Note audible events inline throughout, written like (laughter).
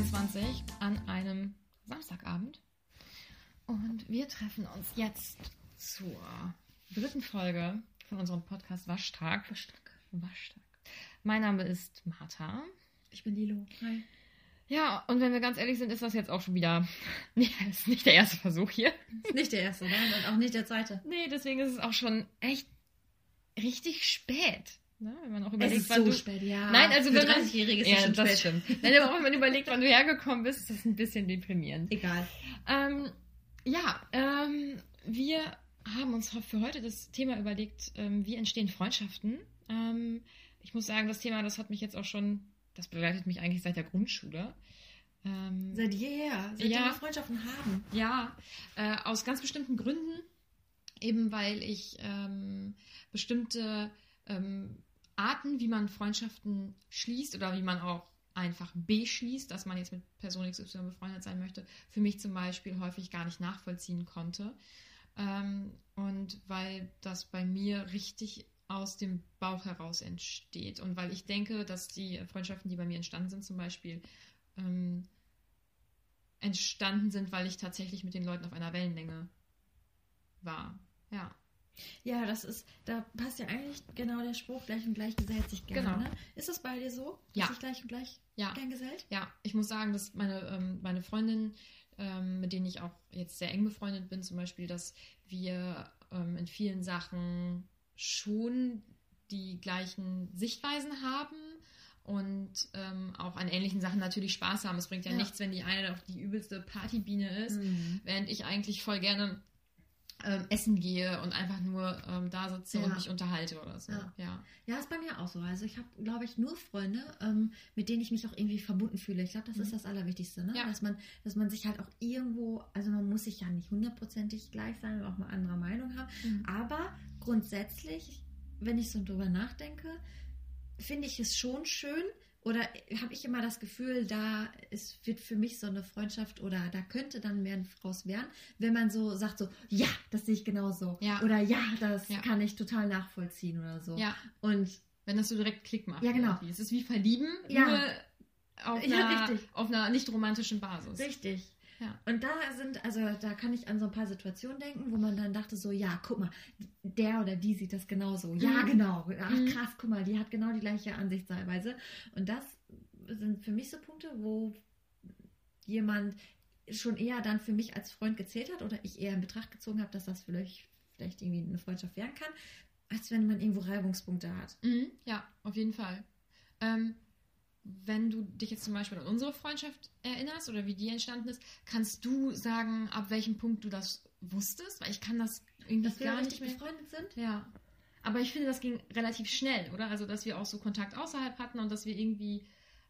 22 an einem Samstagabend. Und wir treffen uns jetzt zur dritten Folge von unserem Podcast Waschtag. Waschtag. Waschtag. Mein Name ist Martha. Ich bin Lilo. Hi. Ja, und wenn wir ganz ehrlich sind, ist das jetzt auch schon wieder. (laughs) Nee, ist nicht der erste Versuch hier. Ist nicht der erste, nein, und auch nicht der zweite. Nee, deswegen ist es auch schon echt richtig spät. Ne? Wenn man auch Es überlegt, ist wann so du. spät, ja. Nein, also Für wenn man- 30-Jährige ist ja, schon das spät. stimmt. Nein, aber auch wenn man überlegt, wann du hergekommen bist, ist das ein bisschen deprimierend. Egal. Ähm, ja, ähm, wir haben uns für heute das Thema überlegt, ähm, wie entstehen Freundschaften. Ähm, ich muss sagen, das Thema, das hat mich jetzt auch schon, das begleitet mich eigentlich seit der Grundschule. Ähm, Seit jeher. Seitdem Ja. wir Freundschaften haben. ja, äh, aus ganz bestimmten Gründen. Eben weil ich ähm, bestimmte ähm, Arten, wie man Freundschaften schließt oder wie man auch einfach beschließt, dass man jetzt mit Person XY befreundet sein möchte, für mich zum Beispiel häufig gar nicht nachvollziehen konnte. Ähm, und weil das bei mir richtig aus dem Bauch heraus entsteht. Und weil ich denke, dass die Freundschaften, die bei mir entstanden sind, zum Beispiel ähm, entstanden sind, weil ich tatsächlich mit den Leuten auf einer Wellenlänge war. Ja. Ja, das ist, da passt ja eigentlich genau der Spruch, gleich und gleich gesellt sich gerne. Genau. Ne? Ist das bei dir so? Ja. Dass sich gleich und gleich Ja. gern gesellt? Ja, ich muss sagen, dass meine, ähm, meine Freundin, ähm, mit denen ich auch jetzt sehr eng befreundet bin, zum Beispiel, dass wir ähm, in vielen Sachen schon die gleichen Sichtweisen haben und ähm, auch an ähnlichen Sachen natürlich Spaß haben. Es bringt ja, Ja. nichts, wenn die eine auf die übelste Partybiene ist, Mhm. während ich eigentlich voll gerne ähm, essen gehe und einfach nur ähm, da sitze und Ja. mich unterhalte oder so. Ja. ja. Ja, ist bei mir auch so. Also ich habe, glaube ich, nur Freunde, ähm, mit denen ich mich auch irgendwie verbunden fühle. Ich glaube, das Mhm. ist das Allerwichtigste, ne? Ja. Dass man, dass man sich halt auch irgendwo, also man muss sich ja nicht hundertprozentig gleich sein und auch mal anderer Meinung haben. Mhm. Aber grundsätzlich, wenn ich so drüber nachdenke, finde ich es schon schön oder habe ich immer das Gefühl, da es wird für mich so eine Freundschaft oder da könnte dann mehr draus werden, wenn man so sagt so, ja, das sehe ich genauso. Ja. Oder ja, das Ja. kann ich total nachvollziehen oder so. ja. Und Wenn das so direkt Klick macht. Ja, genau. irgendwie. Es ist wie Verlieben, Ja. nur auf Ja, einer, auf einer nicht romantischen Basis. Richtig. Ja. Und da sind, also da kann ich an so ein paar Situationen denken, wo man dann dachte so, ja, guck mal, der oder die sieht das genauso. Ja, Mhm. genau. Ach Mhm. krass, guck mal, die hat genau die gleiche Ansichtsweise. Und das sind für mich so Punkte, wo jemand schon eher dann für mich als Freund gezählt hat oder ich eher in Betracht gezogen habe, dass das vielleicht, vielleicht irgendwie eine Freundschaft werden kann, als wenn man irgendwo Reibungspunkte hat. Mhm, ja, auf jeden Fall. Ähm, wenn du dich jetzt zum Beispiel an unsere Freundschaft erinnerst oder wie die entstanden ist, kannst du sagen, ab welchem Punkt du das wusstest? Weil ich kann das irgendwie Dass wir gar richtig nicht mehr. befreundet sind? Ja. Aber ich finde, das ging relativ schnell, oder? Also, dass wir auch so Kontakt außerhalb hatten und dass wir irgendwie,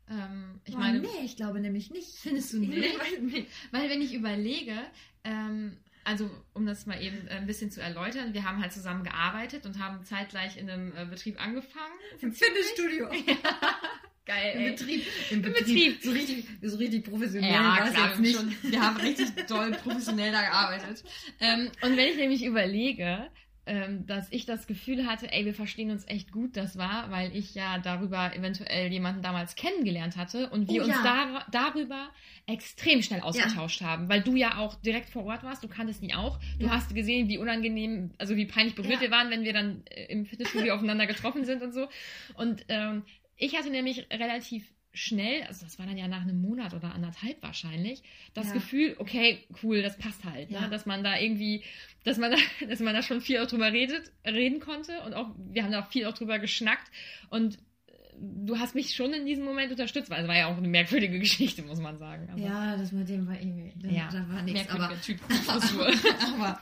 ähm, ich Boah, meine, nee, ich glaube nämlich nicht. Findest du Nee, nicht? weil- nee. Weil wenn ich überlege, ähm, also um das mal eben äh, ein bisschen zu erläutern, wir haben halt zusammen gearbeitet und haben zeitgleich in einem äh, Betrieb angefangen. Im Fitnessstudio. (laughs) Geil, Im. Betrieb. Im Im Betrieb. Betrieb. So richtig, so richtig professionell Ja, klar, nicht. Schon, wir haben richtig doll professionell da gearbeitet. Ähm, und wenn ich nämlich überlege, ähm, dass ich das Gefühl hatte, ey, wir verstehen uns echt gut, das war, weil ich ja darüber eventuell jemanden damals kennengelernt hatte und wir Oh, uns ja. dar darüber extrem schnell ausgetauscht haben, weil du ja auch direkt vor Ort warst, du kanntest ihn auch, du Ja. hast gesehen, wie unangenehm, also wie peinlich berührt Ja. wir waren, wenn wir dann äh, im Fitnessstudio (laughs) aufeinander getroffen sind und so. Und ähm, ich hatte nämlich relativ schnell, also das war dann ja nach einem Monat oder anderthalb wahrscheinlich, das Ja. Gefühl, okay, cool, das passt halt, Ja. ne? dass man da irgendwie, dass man da, (laughs) dass man da schon viel auch drüber redet, reden konnte und auch, wir haben da auch viel auch drüber geschnackt und äh, du hast mich schon in diesem Moment unterstützt, weil es war ja auch eine merkwürdige (laughs) Geschichte, muss man sagen. Also, Ja, das mit dem war irgendwie, da, Ja, da war nichts. Aber, Typ. (laughs) Aber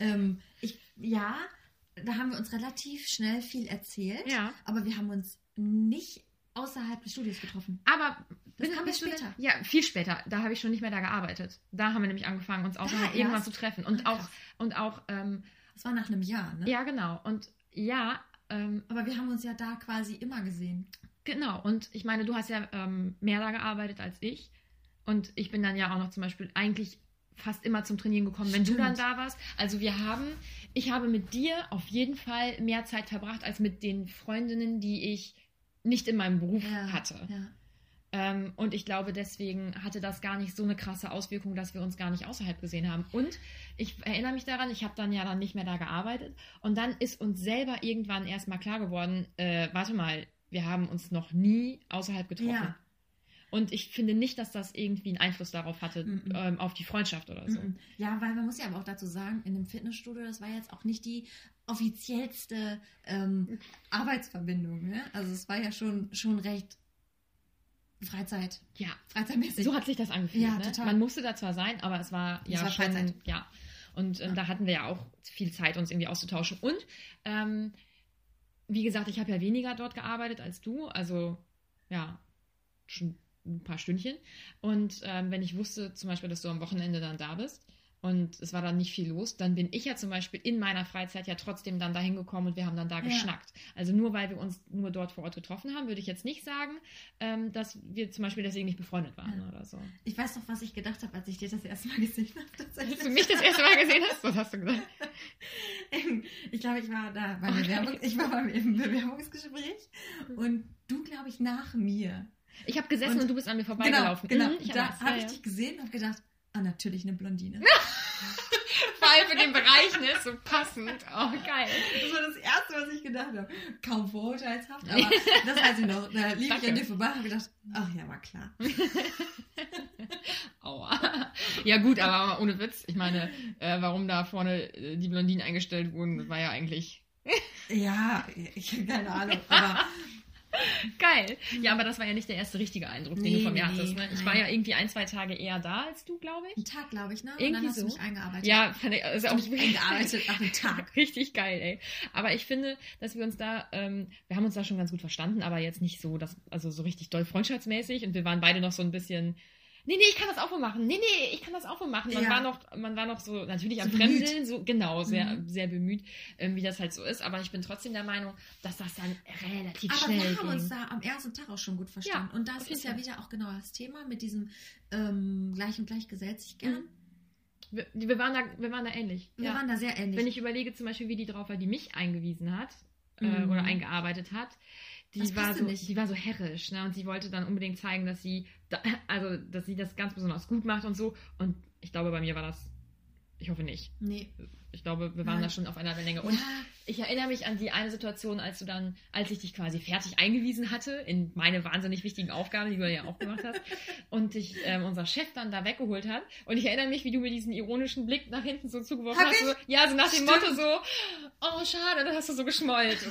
ähm, ich, ja, da haben wir uns relativ schnell viel erzählt. ja. Aber wir haben uns nicht außerhalb des Studios getroffen. Aber Das kam du später. Ja, viel später. Da habe ich schon nicht mehr da gearbeitet. Da haben wir nämlich angefangen, uns außerhalb erst? irgendwann zu treffen. Und Ah, auch, und auch, ähm, Das war nach einem Jahr, ne? ja, genau. Und ja, ähm, Aber wir haben uns ja da quasi immer gesehen. genau. Und ich meine, du hast ja ähm, mehr da gearbeitet als ich. Und ich bin dann ja auch noch zum Beispiel eigentlich fast immer zum Trainieren gekommen, wenn du Stimmt. dann da warst. Also wir haben, ich habe mit dir auf jeden Fall mehr Zeit verbracht als mit den Freundinnen, die ich nicht in meinem Beruf hatte. Ja. Ähm, und ich glaube, deswegen hatte das gar nicht so eine krasse Auswirkung, dass wir uns gar nicht außerhalb gesehen haben. Und ich erinnere mich daran, ich habe dann ja dann nicht mehr da gearbeitet. Und dann ist uns selber irgendwann erstmal klar geworden, äh, warte mal, wir haben uns noch nie außerhalb getroffen. Ja. Und ich finde nicht, dass das irgendwie einen Einfluss darauf hatte, Mhm. ähm, auf die Freundschaft oder so. Mhm. Ja, weil man muss ja aber auch dazu sagen, in einem Fitnessstudio, das war jetzt auch nicht die offiziellste ähm, Arbeitsverbindung. Ne? Also es war ja schon, schon recht Freizeit, Ja, freizeitmäßig. so hat sich das angefühlt. Ja, ne? total. Man musste da zwar sein, aber es war Es ja war schon, Freizeit. ja. Und ähm, Ja. da hatten wir ja auch viel Zeit, uns irgendwie auszutauschen. Und ähm, wie gesagt, ich habe ja weniger dort gearbeitet als du, also ja, schon ein paar Stündchen. Und ähm, wenn ich wusste zum Beispiel, dass du am Wochenende dann da bist und es war dann nicht viel los, dann bin ich ja zum Beispiel in meiner Freizeit ja trotzdem dann dahin gekommen und wir haben dann da Ja. geschnackt. Also nur weil wir uns nur dort vor Ort getroffen haben, würde ich jetzt nicht sagen, ähm, dass wir zum Beispiel deswegen nicht befreundet waren Ja. oder so. Ich weiß noch, was ich gedacht habe, als ich dir das erste Mal gesehen habe. Als du mich das erste Mal gesehen hast, was hast du gesagt? (laughs) Ich glaube, ich war da beim, Bewerbung, ich war beim im Bewerbungsgespräch und du, glaube ich, nach mir. Ich habe gesessen und, Und- du bist an mir Genau, vorbeigelaufen. genau. Mhm, ich da weiß, habe ja, ich dich gesehen und habe gedacht, ah, natürlich eine Blondine. (laughs) Vor allem für den Bereich, ne? So passend. Oh, geil. Das war das Erste, was ich gedacht habe. Kaum vorurteilshaft, aber (laughs) das weiß ich noch. Da lief ich Danke. an dir vorbei und habe gedacht, ach ja, war klar. (laughs) Aua. Ja, gut, aber ohne Witz. Ich meine, äh, warum da vorne äh, die Blondinen eingestellt wurden, das war ja eigentlich Ja, ich habe keine Ahnung. Aber (laughs) geil. Ja, aber das war ja nicht der erste richtige Eindruck, den du von mir nee, hattest. Ne? Ich nein. war ja irgendwie ein, zwei Tage eher da als du, glaube ich. einen Tag, glaube ich, ne? Und Irgendwie dann hast so. du mich eingearbeitet. Ja, fand ich, Du auch eingearbeitet nach einem Tag. (laughs) Richtig geil, ey. Aber ich finde, dass wir uns da, ähm, wir haben uns da schon ganz gut verstanden, aber jetzt nicht so, dass, also so richtig doll freundschaftsmäßig und wir waren beide noch so ein bisschen, nee, nee, ich kann das auch wohl machen. Nee, nee, ich kann das auch wohl machen. Man Ja. war noch, man war noch so natürlich So am bemüht. Fremdeln, so, genau, sehr, Mhm. sehr bemüht, ähm, wie das halt so ist. Aber ich bin trotzdem der Meinung, dass das dann relativ Aber schnell wir haben uns ging. da am ersten Tag auch schon gut verstanden. Ja, und das ist ja Fall. wieder auch genau das Thema mit diesem ähm, gleich und gleich gesellt sich gern. Mhm. Wir, wir, waren da, wir waren da ähnlich. Wir ja. waren da sehr ähnlich. Wenn ich überlege zum Beispiel, wie die drauf war, die mich eingewiesen hat äh, Mhm. oder eingearbeitet hat, die war so, nicht. die war so herrisch, ne? Und sie wollte dann unbedingt zeigen, dass sie, da, also dass sie das ganz besonders gut macht und so. Und ich glaube, bei mir war das, ich hoffe nicht. nee. Ich glaube, wir waren Nein. da schon auf einer Wellenlänge. Und ja, ich erinnere mich an die eine Situation, als du dann, als ich dich quasi fertig eingewiesen hatte in meine wahnsinnig wichtigen Aufgaben, die du ja auch gemacht hast, (laughs) und dich ähm, unser Chef dann da weggeholt hat. Und ich erinnere mich, wie du mir diesen ironischen Blick nach hinten so zugeworfen Hab hast. So, ja, so nach dem Stimmt. Motto so, oh schade, dann hast du so geschmollt. (laughs)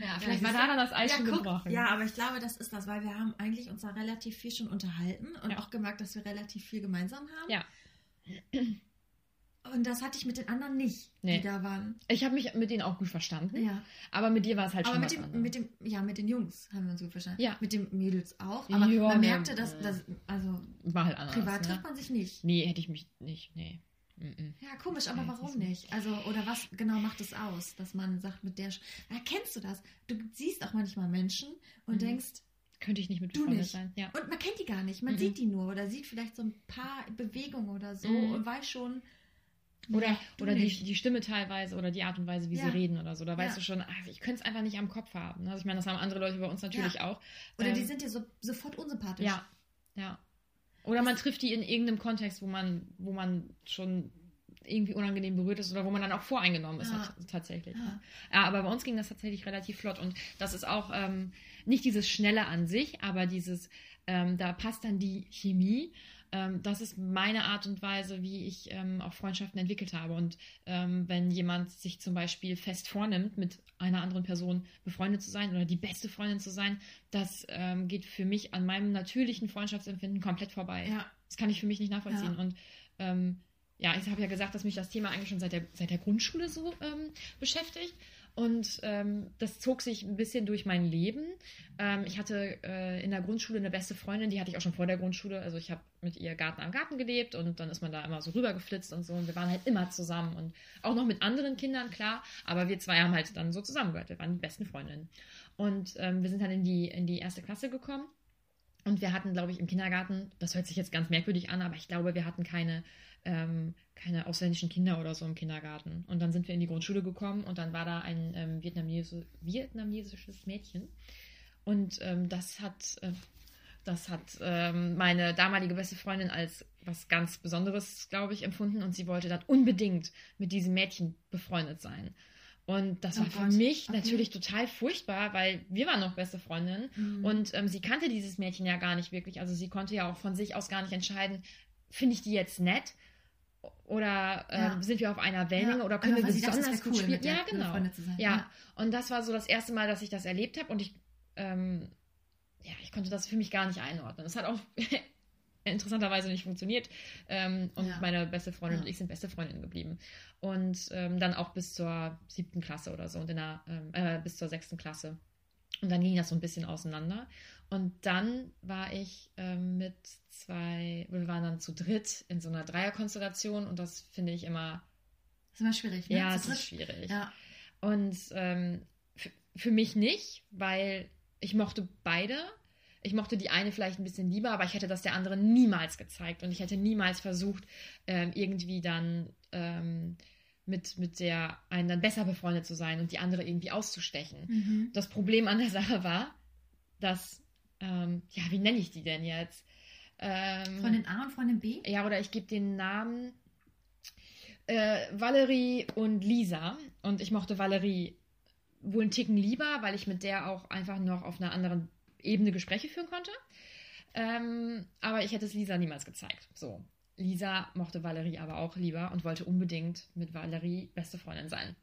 ja, vielleicht war siehst da dann das Eis ja, schon guck, gebrochen. ja, aber ich glaube, das ist das, weil wir haben eigentlich uns da relativ viel schon unterhalten und Ja. auch gemerkt, dass wir relativ viel gemeinsam haben. Ja. Und das hatte ich mit den anderen nicht, Nee. die da waren. Ich habe mich mit denen auch gut verstanden, Ja. aber mit dir war es halt Aber schon mit was dem, mit dem, ja, mit den Jungs haben wir uns gut verstanden. Ja. Mit den Mädels auch. Aber Ja, man merkte, dass, dass also war halt anders. privat ne? trifft man sich nicht. Nee, hätte ich mich nicht, nee. Ja, komisch, aber warum nicht? Also, oder was genau macht es aus, dass man sagt, mit der. Sch ja, kennst du das? Du siehst auch manchmal Menschen und Mhm. denkst, Könnte ich nicht mit Du nicht. sein. Ja. und man kennt die gar nicht. Man Mhm. sieht die nur oder sieht vielleicht so ein paar Bewegungen oder so Mhm. und weiß schon. Oder, oder die, nicht. die Stimme teilweise oder die Art und Weise, wie Ja. sie reden oder so. Da weißt Ja. du schon, ach, ich könnte es einfach nicht am Kopf haben. ne? Also ich meine, das haben andere Leute bei uns natürlich auch. Oder die Ähm, sind dir so, sofort unsympathisch. Ja, ja. Oder man trifft die in irgendeinem Kontext, wo man, wo man schon irgendwie unangenehm berührt ist oder wo man dann auch voreingenommen ist Ja. tat- tatsächlich. Ja. ne? Ja, aber bei uns ging das tatsächlich relativ flott und das ist auch ähm, nicht dieses Schnelle an sich, aber dieses, ähm, da passt dann die Chemie. Ähm, das ist meine Art und Weise, wie ich ähm, auch Freundschaften entwickelt habe. Und ähm, wenn jemand sich zum Beispiel fest vornimmt, mit einer anderen Person befreundet zu sein oder die beste Freundin zu sein, das ähm, geht für mich an meinem natürlichen Freundschaftsempfinden komplett vorbei. Ja. Das kann ich für mich nicht nachvollziehen. Ja. Und ähm, ja, ich habe ja gesagt, dass mich das Thema eigentlich schon seit der, seit der Grundschule so ähm, beschäftigt. Und ähm, das zog sich ein bisschen durch mein Leben. Ähm, ich hatte äh, in der Grundschule eine beste Freundin, die hatte ich auch schon vor der Grundschule. Also ich habe mit ihr Garten am Garten gelebt und dann ist man da immer so rübergeflitzt und so. Und wir waren halt immer zusammen und auch noch mit anderen Kindern, klar. Aber wir zwei haben halt dann so zusammengehört. Wir waren die besten Freundinnen. Und ähm, wir sind dann in die, in die erste Klasse gekommen. Und wir hatten, glaube ich, im Kindergarten, das hört sich jetzt ganz merkwürdig an, aber ich glaube, wir hatten keine, ähm, keine ausländischen Kinder oder so im Kindergarten. Und dann sind wir in die Grundschule gekommen und dann war da ein ähm, vietnamesi vietnamesisches Mädchen. Und ähm, das hat, äh, das hat ähm, meine damalige beste Freundin als was ganz Besonderes, glaube ich, empfunden. Und sie wollte dann unbedingt mit diesem Mädchen befreundet sein. Und das Oh war für Gott, mich okay. natürlich total furchtbar, weil wir waren noch beste Freundinnen. Mhm. Und ähm, sie kannte dieses Mädchen ja gar nicht wirklich. Also sie konnte ja auch von sich aus gar nicht entscheiden, finde ich die jetzt nett? Oder ähm, Ja. sind wir auf einer Wellenlänge Ja, oder können wir dachte, es besonders wär gut cool, spielen? der Ja, genau. sein. Ja. und das war so das erste Mal, dass ich das erlebt habe und ich, ähm, ja, ich konnte das für mich gar nicht einordnen. Es hat auch (laughs) interessanterweise nicht funktioniert ähm, und Ja. meine beste Freundin Ja. und ich sind beste Freundinnen geblieben. Und ähm, dann auch bis zur siebten Klasse oder so und in der, ähm, äh, bis zur sechsten Klasse. Und dann ging das so ein bisschen auseinander. Und dann war ich ähm, mit zwei, wir waren dann zu dritt in so einer Dreierkonstellation und das finde ich immer, Das ist immer schwierig, ne? ja, es ist schwierig. Ja. Und ähm, für mich nicht, weil ich mochte beide. Ich mochte die eine vielleicht ein bisschen lieber, aber ich hätte das der anderen niemals gezeigt und ich hätte niemals versucht, ähm, irgendwie dann ähm, mit, mit der einen dann besser befreundet zu sein und die andere irgendwie auszustechen. Mhm. Das Problem an der Sache war, dass, ähm, ja, wie nenne ich die denn jetzt? Ähm, Freundin A und Freundin B? ja, oder ich gebe den Namen äh, Valerie und Lisa. Und ich mochte Valerie wohl einen Ticken lieber, weil ich mit der auch einfach noch auf einer anderen Ebene Gespräche führen konnte. Ähm, aber ich hätte es Lisa niemals gezeigt. So. Lisa mochte Valerie aber auch lieber und wollte unbedingt mit Valerie beste Freundin sein.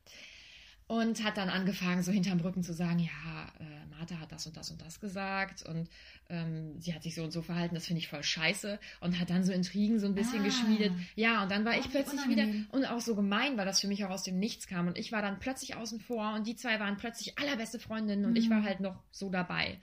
Und hat dann angefangen, so hinterm Rücken zu sagen, ja, äh, Martha hat das und das und das gesagt und ähm, sie hat sich so und so verhalten, das finde ich voll scheiße und hat dann so Intrigen so ein bisschen Ah. geschmiedet. Ja, und dann war ich plötzlich unangenehm. wieder und auch so gemein, weil das für mich auch aus dem Nichts kam und ich war dann plötzlich außen vor und die zwei waren plötzlich allerbeste Freundinnen und ich Mhm. war halt noch so dabei.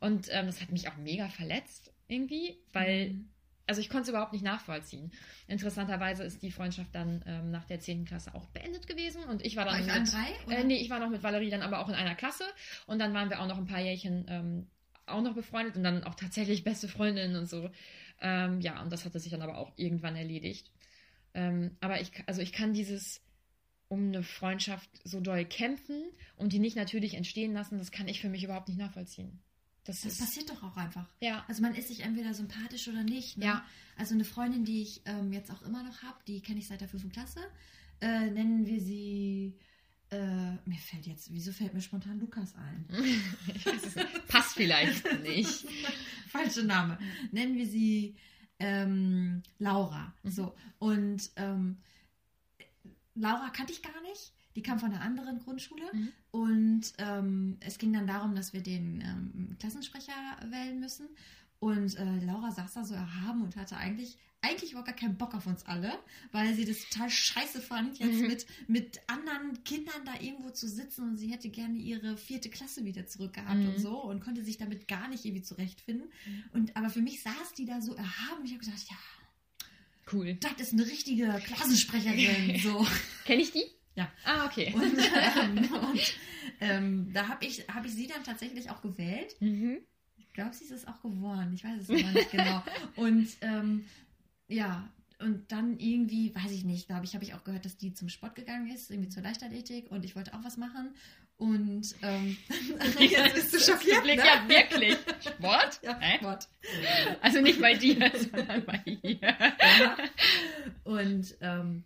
Und ähm, das hat mich auch mega verletzt irgendwie, weil Mhm. also ich konnte es überhaupt nicht nachvollziehen. Interessanterweise ist die Freundschaft dann ähm, nach der 10. Klasse auch beendet gewesen und ich war War dann ich mit, drei? Oder? äh, nee, ich war noch mit Valerie dann aber auch in einer Klasse und dann waren wir auch noch ein paar Jährchen ähm, auch noch befreundet und dann auch tatsächlich beste Freundinnen und so. Ähm, ja, und das hatte sich dann aber auch irgendwann erledigt. Ähm, aber ich, also ich kann dieses um eine Freundschaft so doll kämpfen und die nicht natürlich entstehen lassen, das kann ich für mich überhaupt nicht nachvollziehen. Das, Das passiert doch auch einfach. ja, Also man ist sich entweder sympathisch oder nicht. Ne? Ja. Also eine Freundin, die ich ähm, jetzt auch immer noch habe, die kenne ich seit der fünften Klasse. Äh, nennen wir sie. Äh, mir fällt jetzt, wieso fällt mir spontan Lukas ein? (laughs) Passt vielleicht (laughs) nicht. Falscher Name. Nennen wir sie ähm, Laura. Mhm. So. Und ähm, Laura kannte ich gar nicht. Die kam von einer anderen Grundschule. Mhm. Und ähm, es ging dann darum, dass wir den ähm, Klassensprecher wählen müssen. Und äh, Laura saß da so erhaben und hatte eigentlich, eigentlich überhaupt gar keinen Bock auf uns alle, weil sie das total scheiße fand, jetzt Mhm. mit, mit anderen Kindern da irgendwo zu sitzen und sie hätte gerne ihre vierte Klasse wieder zurückgehabt Mhm. und so und konnte sich damit gar nicht irgendwie zurechtfinden. Und aber für mich saß die da so erhaben und ich habe gedacht, ja, Cool. das ist eine richtige Klassensprecherin. (laughs) so. Kenne ich die? Ja. Ah, okay. Und, (laughs) ähm, und ähm, da habe ich, hab ich sie dann tatsächlich auch gewählt. Mhm. Ich glaube, sie ist es auch geworden. Ich weiß es aber nicht genau. Und ähm, ja, und dann irgendwie, weiß ich nicht, glaube ich, habe ich auch gehört, dass die zum Sport gegangen ist, irgendwie zur Leichtathletik und ich wollte auch was machen. Und ähm, (laughs) jetzt bist du schockiert, ne? Ja, wirklich. Sport? Ja, Hä? Sport. Also nicht bei dir, (laughs) sondern bei ihr. Ja. Und ähm,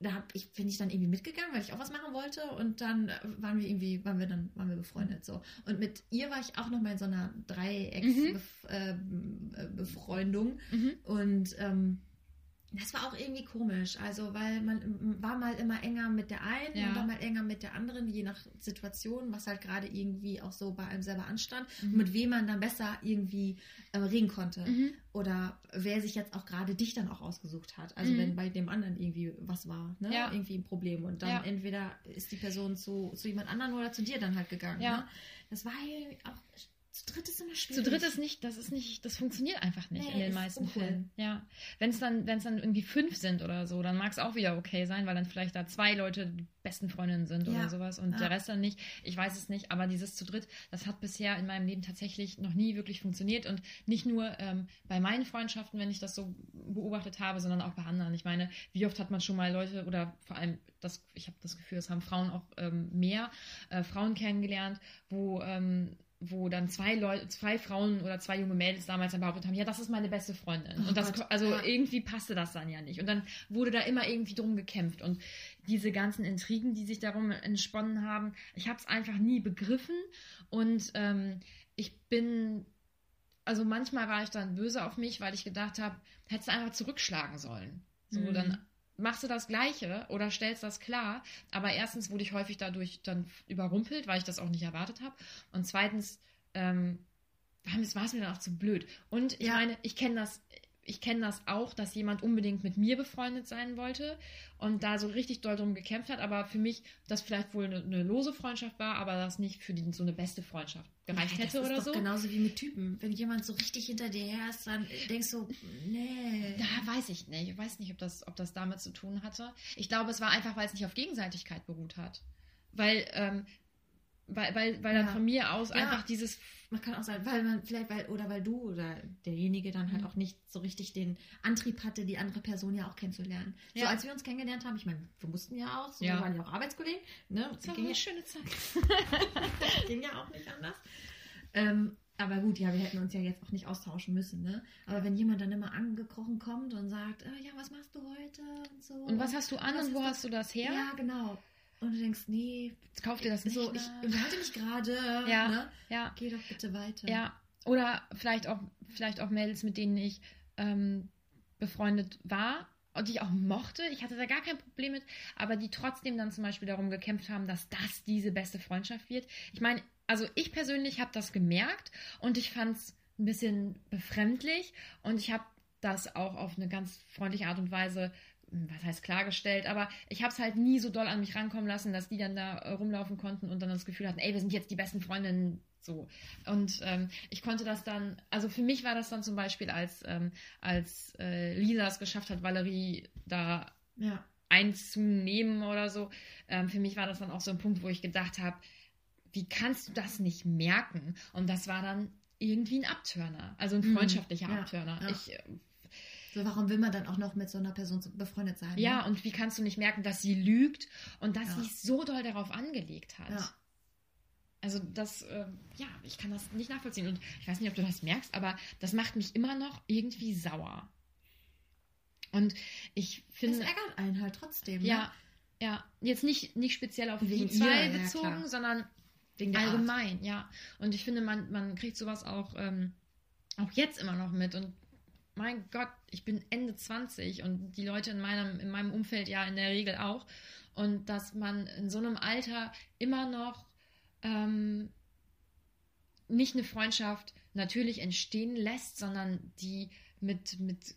da hab ich, bin ich dann irgendwie mitgegangen, weil ich auch was machen wollte und dann äh, waren wir irgendwie, waren wir dann, waren wir befreundet so. Und mit ihr war ich auch noch mal in so einer Mhm. Dreiecksbefreundung Mhm. und ähm, das war auch irgendwie komisch, also weil man war mal immer enger mit der einen Ja. und dann mal enger mit der anderen, je nach Situation, was halt gerade irgendwie auch so bei einem selber anstand, Mhm. mit wem man dann besser irgendwie äh, reden konnte Mhm. oder wer sich jetzt auch gerade dich dann auch ausgesucht hat. Also Mhm. wenn bei dem anderen irgendwie was war, ne? Ja. irgendwie ein Problem und dann Ja. entweder ist die Person zu, zu jemand anderen oder zu dir dann halt gegangen. Ja. Ne? Das war ja auch zu dritt ist immer Zu schwierig. dritt ist nicht, das ist nicht, das funktioniert einfach nicht Nee, in den ist meisten uncool. Fällen. Ja. Wenn es dann, wenn es dann irgendwie fünf sind oder so, dann mag es auch wieder okay sein, weil dann vielleicht da zwei Leute die besten Freundinnen sind Ja. oder sowas und Ja. der Rest dann nicht. Ich weiß es nicht, aber dieses zu dritt, das hat bisher in meinem Leben tatsächlich noch nie wirklich funktioniert und nicht nur ähm, bei meinen Freundschaften, wenn ich das so beobachtet habe, sondern auch bei anderen. Ich meine, wie oft hat man schon mal Leute oder vor allem das, ich habe das Gefühl, es haben Frauen auch ähm, mehr äh, Frauen kennengelernt, wo ähm, wo dann zwei Leute, zwei Frauen oder zwei junge Mädels damals dann behauptet haben, ja, das ist meine beste Freundin. Oh und das, Gott, also ja. irgendwie passte das dann ja nicht. Und dann wurde da immer irgendwie drum gekämpft. Und diese ganzen Intrigen, die sich darum entsponnen haben, ich habe es einfach nie begriffen. Und ähm, ich bin, also manchmal war ich dann böse auf mich, weil ich gedacht habe, hättest du einfach zurückschlagen sollen. So, Mhm. dann machst du das Gleiche oder stellst das klar. Aber erstens wurde ich häufig dadurch dann überrumpelt, weil ich das auch nicht erwartet habe. Und zweitens ähm, war es mir dann auch zu blöd. Und ich Ja. meine, ich kenne das. Ich kenne das auch, dass jemand unbedingt mit mir befreundet sein wollte und da so richtig doll drum gekämpft hat, aber für mich das vielleicht wohl eine, eine lose Freundschaft war, aber das nicht für die, so eine beste Freundschaft gereicht Ja, hätte das ist oder doch so. genauso wie mit Typen. Wenn jemand so richtig hinter dir her ist, dann denkst du, nee. Da weiß ich nicht. Ich weiß nicht, ob das, ob das damit zu tun hatte. Ich glaube, es war einfach, weil es nicht auf Gegenseitigkeit beruht hat. Weil, ähm, weil, weil, weil dann Ja. von mir aus Ja. einfach dieses. Man kann auch sagen, weil man vielleicht, weil, oder weil du oder derjenige dann halt Mhm. auch nicht so richtig den Antrieb hatte, die andere Person ja auch kennenzulernen. So Ja. als wir uns kennengelernt haben, ich meine, wir mussten ja auch, so, Ja. wir waren ja auch Arbeitskollegen, ne? Das war ging, eine ja, schöne Zeit. (laughs) ging ja auch nicht anders. Ähm, aber gut, ja, wir hätten uns ja jetzt auch nicht austauschen müssen, ne? Aber wenn jemand dann immer angekrochen kommt und sagt, äh, ja, was machst du heute und so. Und was hast du an und wo hast du das her? Ja, genau. Und du denkst, nee, Jetzt kauf dir das nicht. so, ich nach. unterhalte mich gerade, (laughs) Ja. ne? ja, Geh doch bitte weiter. ja. Oder vielleicht auch, vielleicht auch Mädels, mit denen ich ähm, befreundet war und die ich auch mochte. Ich hatte da gar kein Problem mit, aber die trotzdem dann zum Beispiel darum gekämpft haben, dass das diese beste Freundschaft wird. Ich meine, also ich persönlich habe das gemerkt und ich fand es ein bisschen befremdlich und ich habe das auch auf eine ganz freundliche Art und Weise, was heißt klargestellt, aber ich habe es halt nie so doll an mich rankommen lassen, dass die dann da äh, rumlaufen konnten und dann das Gefühl hatten, ey, wir sind jetzt die besten Freundinnen, so. Und ähm, ich konnte das dann, also für mich war das dann zum Beispiel, als, ähm, als äh, Lisa es geschafft hat, Valerie da Ja. einzunehmen oder so. Ähm, für mich war das dann auch so ein Punkt, wo ich gedacht habe, wie kannst du das nicht merken? Und das war dann irgendwie ein Abtörner, also ein Mhm. freundschaftlicher Ja, Abtörner. ja. Ich, warum will man dann auch noch mit so einer Person so befreundet sein? ja, ne? und wie kannst du nicht merken, dass sie lügt und dass Ja. sie so doll darauf angelegt hat? Ja. Also das, äh, ja, ich kann das nicht nachvollziehen. Und ich weiß nicht, ob du das merkst, aber das macht mich immer noch irgendwie sauer. Und ich Das finde. ärgert einen halt trotzdem. Ja, Ne? ja. Jetzt nicht, nicht speziell auf Wegen die zwei ihr, ja, bezogen, klar. sondern Wegen der Art. allgemein, ja. Und ich finde, man, man kriegt sowas auch, ähm, auch jetzt immer noch mit. Und mein Gott, ich bin Ende 20 und die Leute in meinem, in meinem Umfeld ja in der Regel auch. Und dass man in so einem Alter immer noch ähm, nicht eine Freundschaft natürlich entstehen lässt, sondern die mit, mit,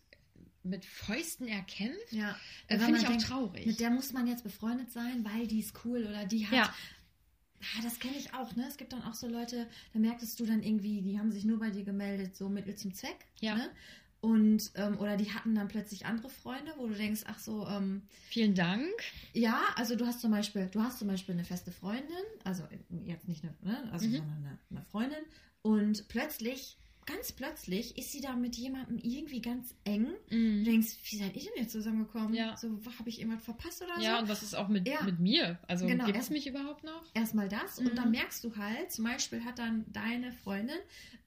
mit Fäusten erkämpft, Ja. äh, finde ich auch denkt, traurig. Mit der muss man jetzt befreundet sein, weil die ist cool oder die hat. Ja. Ah, das kenne ich auch, ne? Es gibt dann auch so Leute, da merktest du dann irgendwie, die haben sich nur bei dir gemeldet, so Mittel zum Zweck. Ja. Ne? Und, ähm, oder die hatten dann plötzlich andere Freunde, wo du denkst, ach so, ähm, Vielen Dank. ja, also du hast zum Beispiel, du hast zum Beispiel eine feste Freundin, also jetzt nicht eine, ne, also Mhm. sondern eine, eine Freundin, und plötzlich, ganz plötzlich, ist sie da mit jemandem irgendwie ganz eng. Du Mhm. denkst, wie seid ihr denn jetzt zusammengekommen? Ja. So, habe ich irgendwas verpasst oder Ja, so? und was ist auch mit, Ja. mit mir? Also Genau, gibt es mich überhaupt noch? Erstmal das Mhm. und dann merkst du halt, zum Beispiel hat dann deine Freundin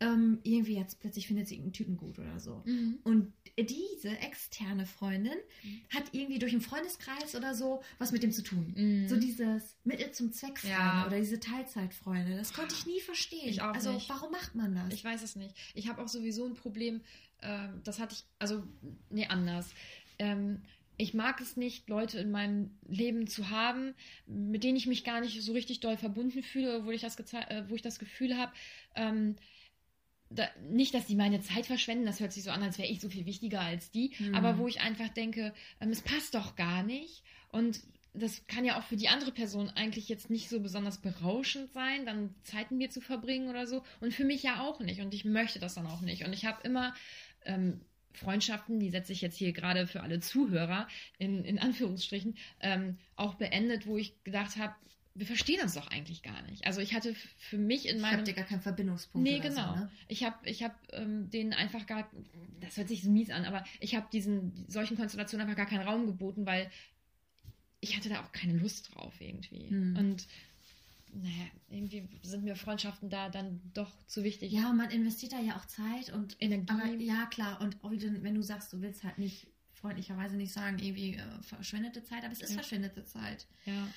ähm, irgendwie jetzt plötzlich findet sie irgendeinen Typen gut oder so. Mhm. Und diese externe Freundin Mhm. hat irgendwie durch einen Freundeskreis oder so was mit dem zu tun. Mhm. So dieses Mittel zum Zweck Ja. oder diese Teilzeitfreunde. Das konnte ich nie verstehen. Ich auch also nicht. warum macht man das? Ich weiß es nicht. Ich habe auch sowieso ein Problem, ähm, das hatte ich, also, nee, anders. Ähm, ich mag es nicht, Leute in meinem Leben zu haben, mit denen ich mich gar nicht so richtig doll verbunden fühle, wo ich das, äh, wo ich das Gefühl habe, ähm, da, nicht, dass die meine Zeit verschwenden, das hört sich so an, als wäre ich so viel wichtiger als die, Hm. aber wo ich einfach denke, ähm, es passt doch gar nicht und das kann ja auch für die andere Person eigentlich jetzt nicht so besonders berauschend sein, dann Zeit mit mir zu verbringen oder so. Und für mich ja auch nicht. Und ich möchte das dann auch nicht. Und ich habe immer ähm, Freundschaften, die setze ich jetzt hier gerade für alle Zuhörer in, in Anführungsstrichen, ähm, auch beendet, wo ich gedacht habe, wir verstehen uns doch eigentlich gar nicht. Also ich hatte für mich in ich meinem habe dir gar keinen Verbindungspunkt. Nee, genau. So, ne? Ich habe ich hab, ähm, denen einfach gar, das hört sich so mies an, aber ich habe diesen solchen Konstellationen einfach gar keinen Raum geboten, weil ich hatte da auch keine Lust drauf irgendwie. Hm. Und naja, irgendwie sind mir Freundschaften da dann doch zu wichtig. Ja, man investiert da ja auch Zeit und Energie. Aber ja, klar. Und auch wenn du sagst, du willst halt nicht freundlicherweise nicht sagen, irgendwie äh, verschwendete Zeit, aber es ist Ja. verschwendete Zeit. Ja.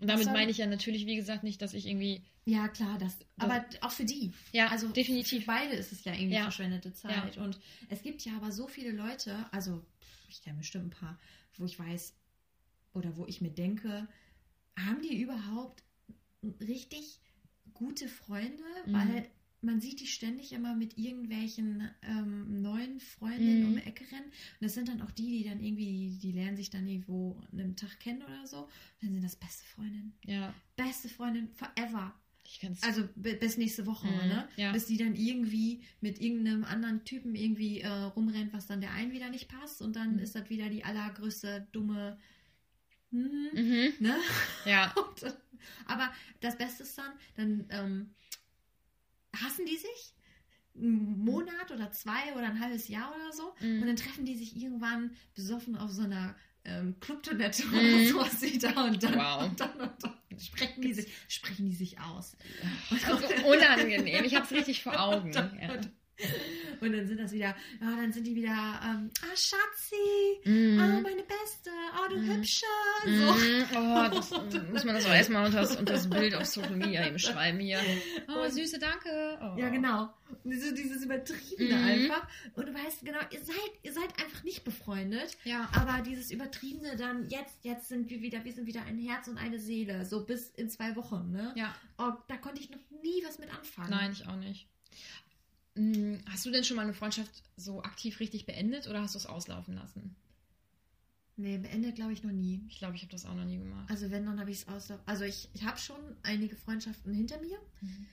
Und damit soll- meine ich ja natürlich, wie gesagt, nicht, dass ich irgendwie. Ja, klar, das, aber auch für die. Ja, Also definitiv. Für beide ist es ja irgendwie Ja. verschwendete Zeit. Und es gibt ja aber so viele Leute, also ich kenne bestimmt ein paar, wo ich weiß oder wo ich mir denke, haben die überhaupt richtig gute Freunde? Mhm. Weil man sieht die ständig immer mit irgendwelchen ähm, neuen Freundinnen Mhm. um die Ecke rennen. Und das sind dann auch die, die dann irgendwie, die, die lernen sich dann irgendwo an einem Tag kennen oder so. Und dann sind das beste Freundinnen. Ja, Beste Freundin forever. ich kann es. Also bi- bis nächste Woche, Mhm, ne? ja. Bis die dann irgendwie mit irgendeinem anderen Typen irgendwie äh, rumrennt, was dann der einen wieder nicht passt und dann Mhm. ist das wieder die allergrößte dumme. Mhm. mhm. Ne? Ja, (laughs) Und, aber das Beste ist dann, dann ähm, hassen die sich einen Monat oder zwei oder ein halbes Jahr oder so Mhm. und dann treffen die sich irgendwann besoffen auf so einer ähm, Clubtoilette Mhm. oder sowas wieder und dann, Wow. und dann, und dann sprechen, die sich, sprechen die sich aus. also unangenehm. Ich habe es richtig vor (laughs) Augen. Ja. Und dann sind das wieder, ja, dann sind die wieder, ähm, ah, Schatzi, Mhm. ah, meine Beste, ah, du Mhm. Hübsche, so. Mhm. Oh, das (laughs) muss man das auch erstmal unter das, unter das Bild auf Social Media eben schreiben hier. Oh, Und- süße Danke. Oh. Ja, genau. So dieses Übertriebene Mhm. einfach. Und du weißt genau, ihr seid, ihr seid einfach nicht befreundet. Ja. Aber dieses Übertriebene dann, jetzt, jetzt sind wir wieder, wir sind wieder ein Herz und eine Seele. So bis in zwei Wochen, ne? Ja. Oh, da konnte ich noch nie was mit anfangen. Nein, ich auch nicht. Mm, Hast du denn schon mal eine Freundschaft so aktiv richtig beendet oder hast du es auslaufen lassen? Nee, beendet glaube ich noch nie. Ich glaube, ich habe das auch noch nie gemacht. Also wenn, dann habe ich es auslaufen. Also ich, ich habe schon einige Freundschaften hinter mir, Mhm.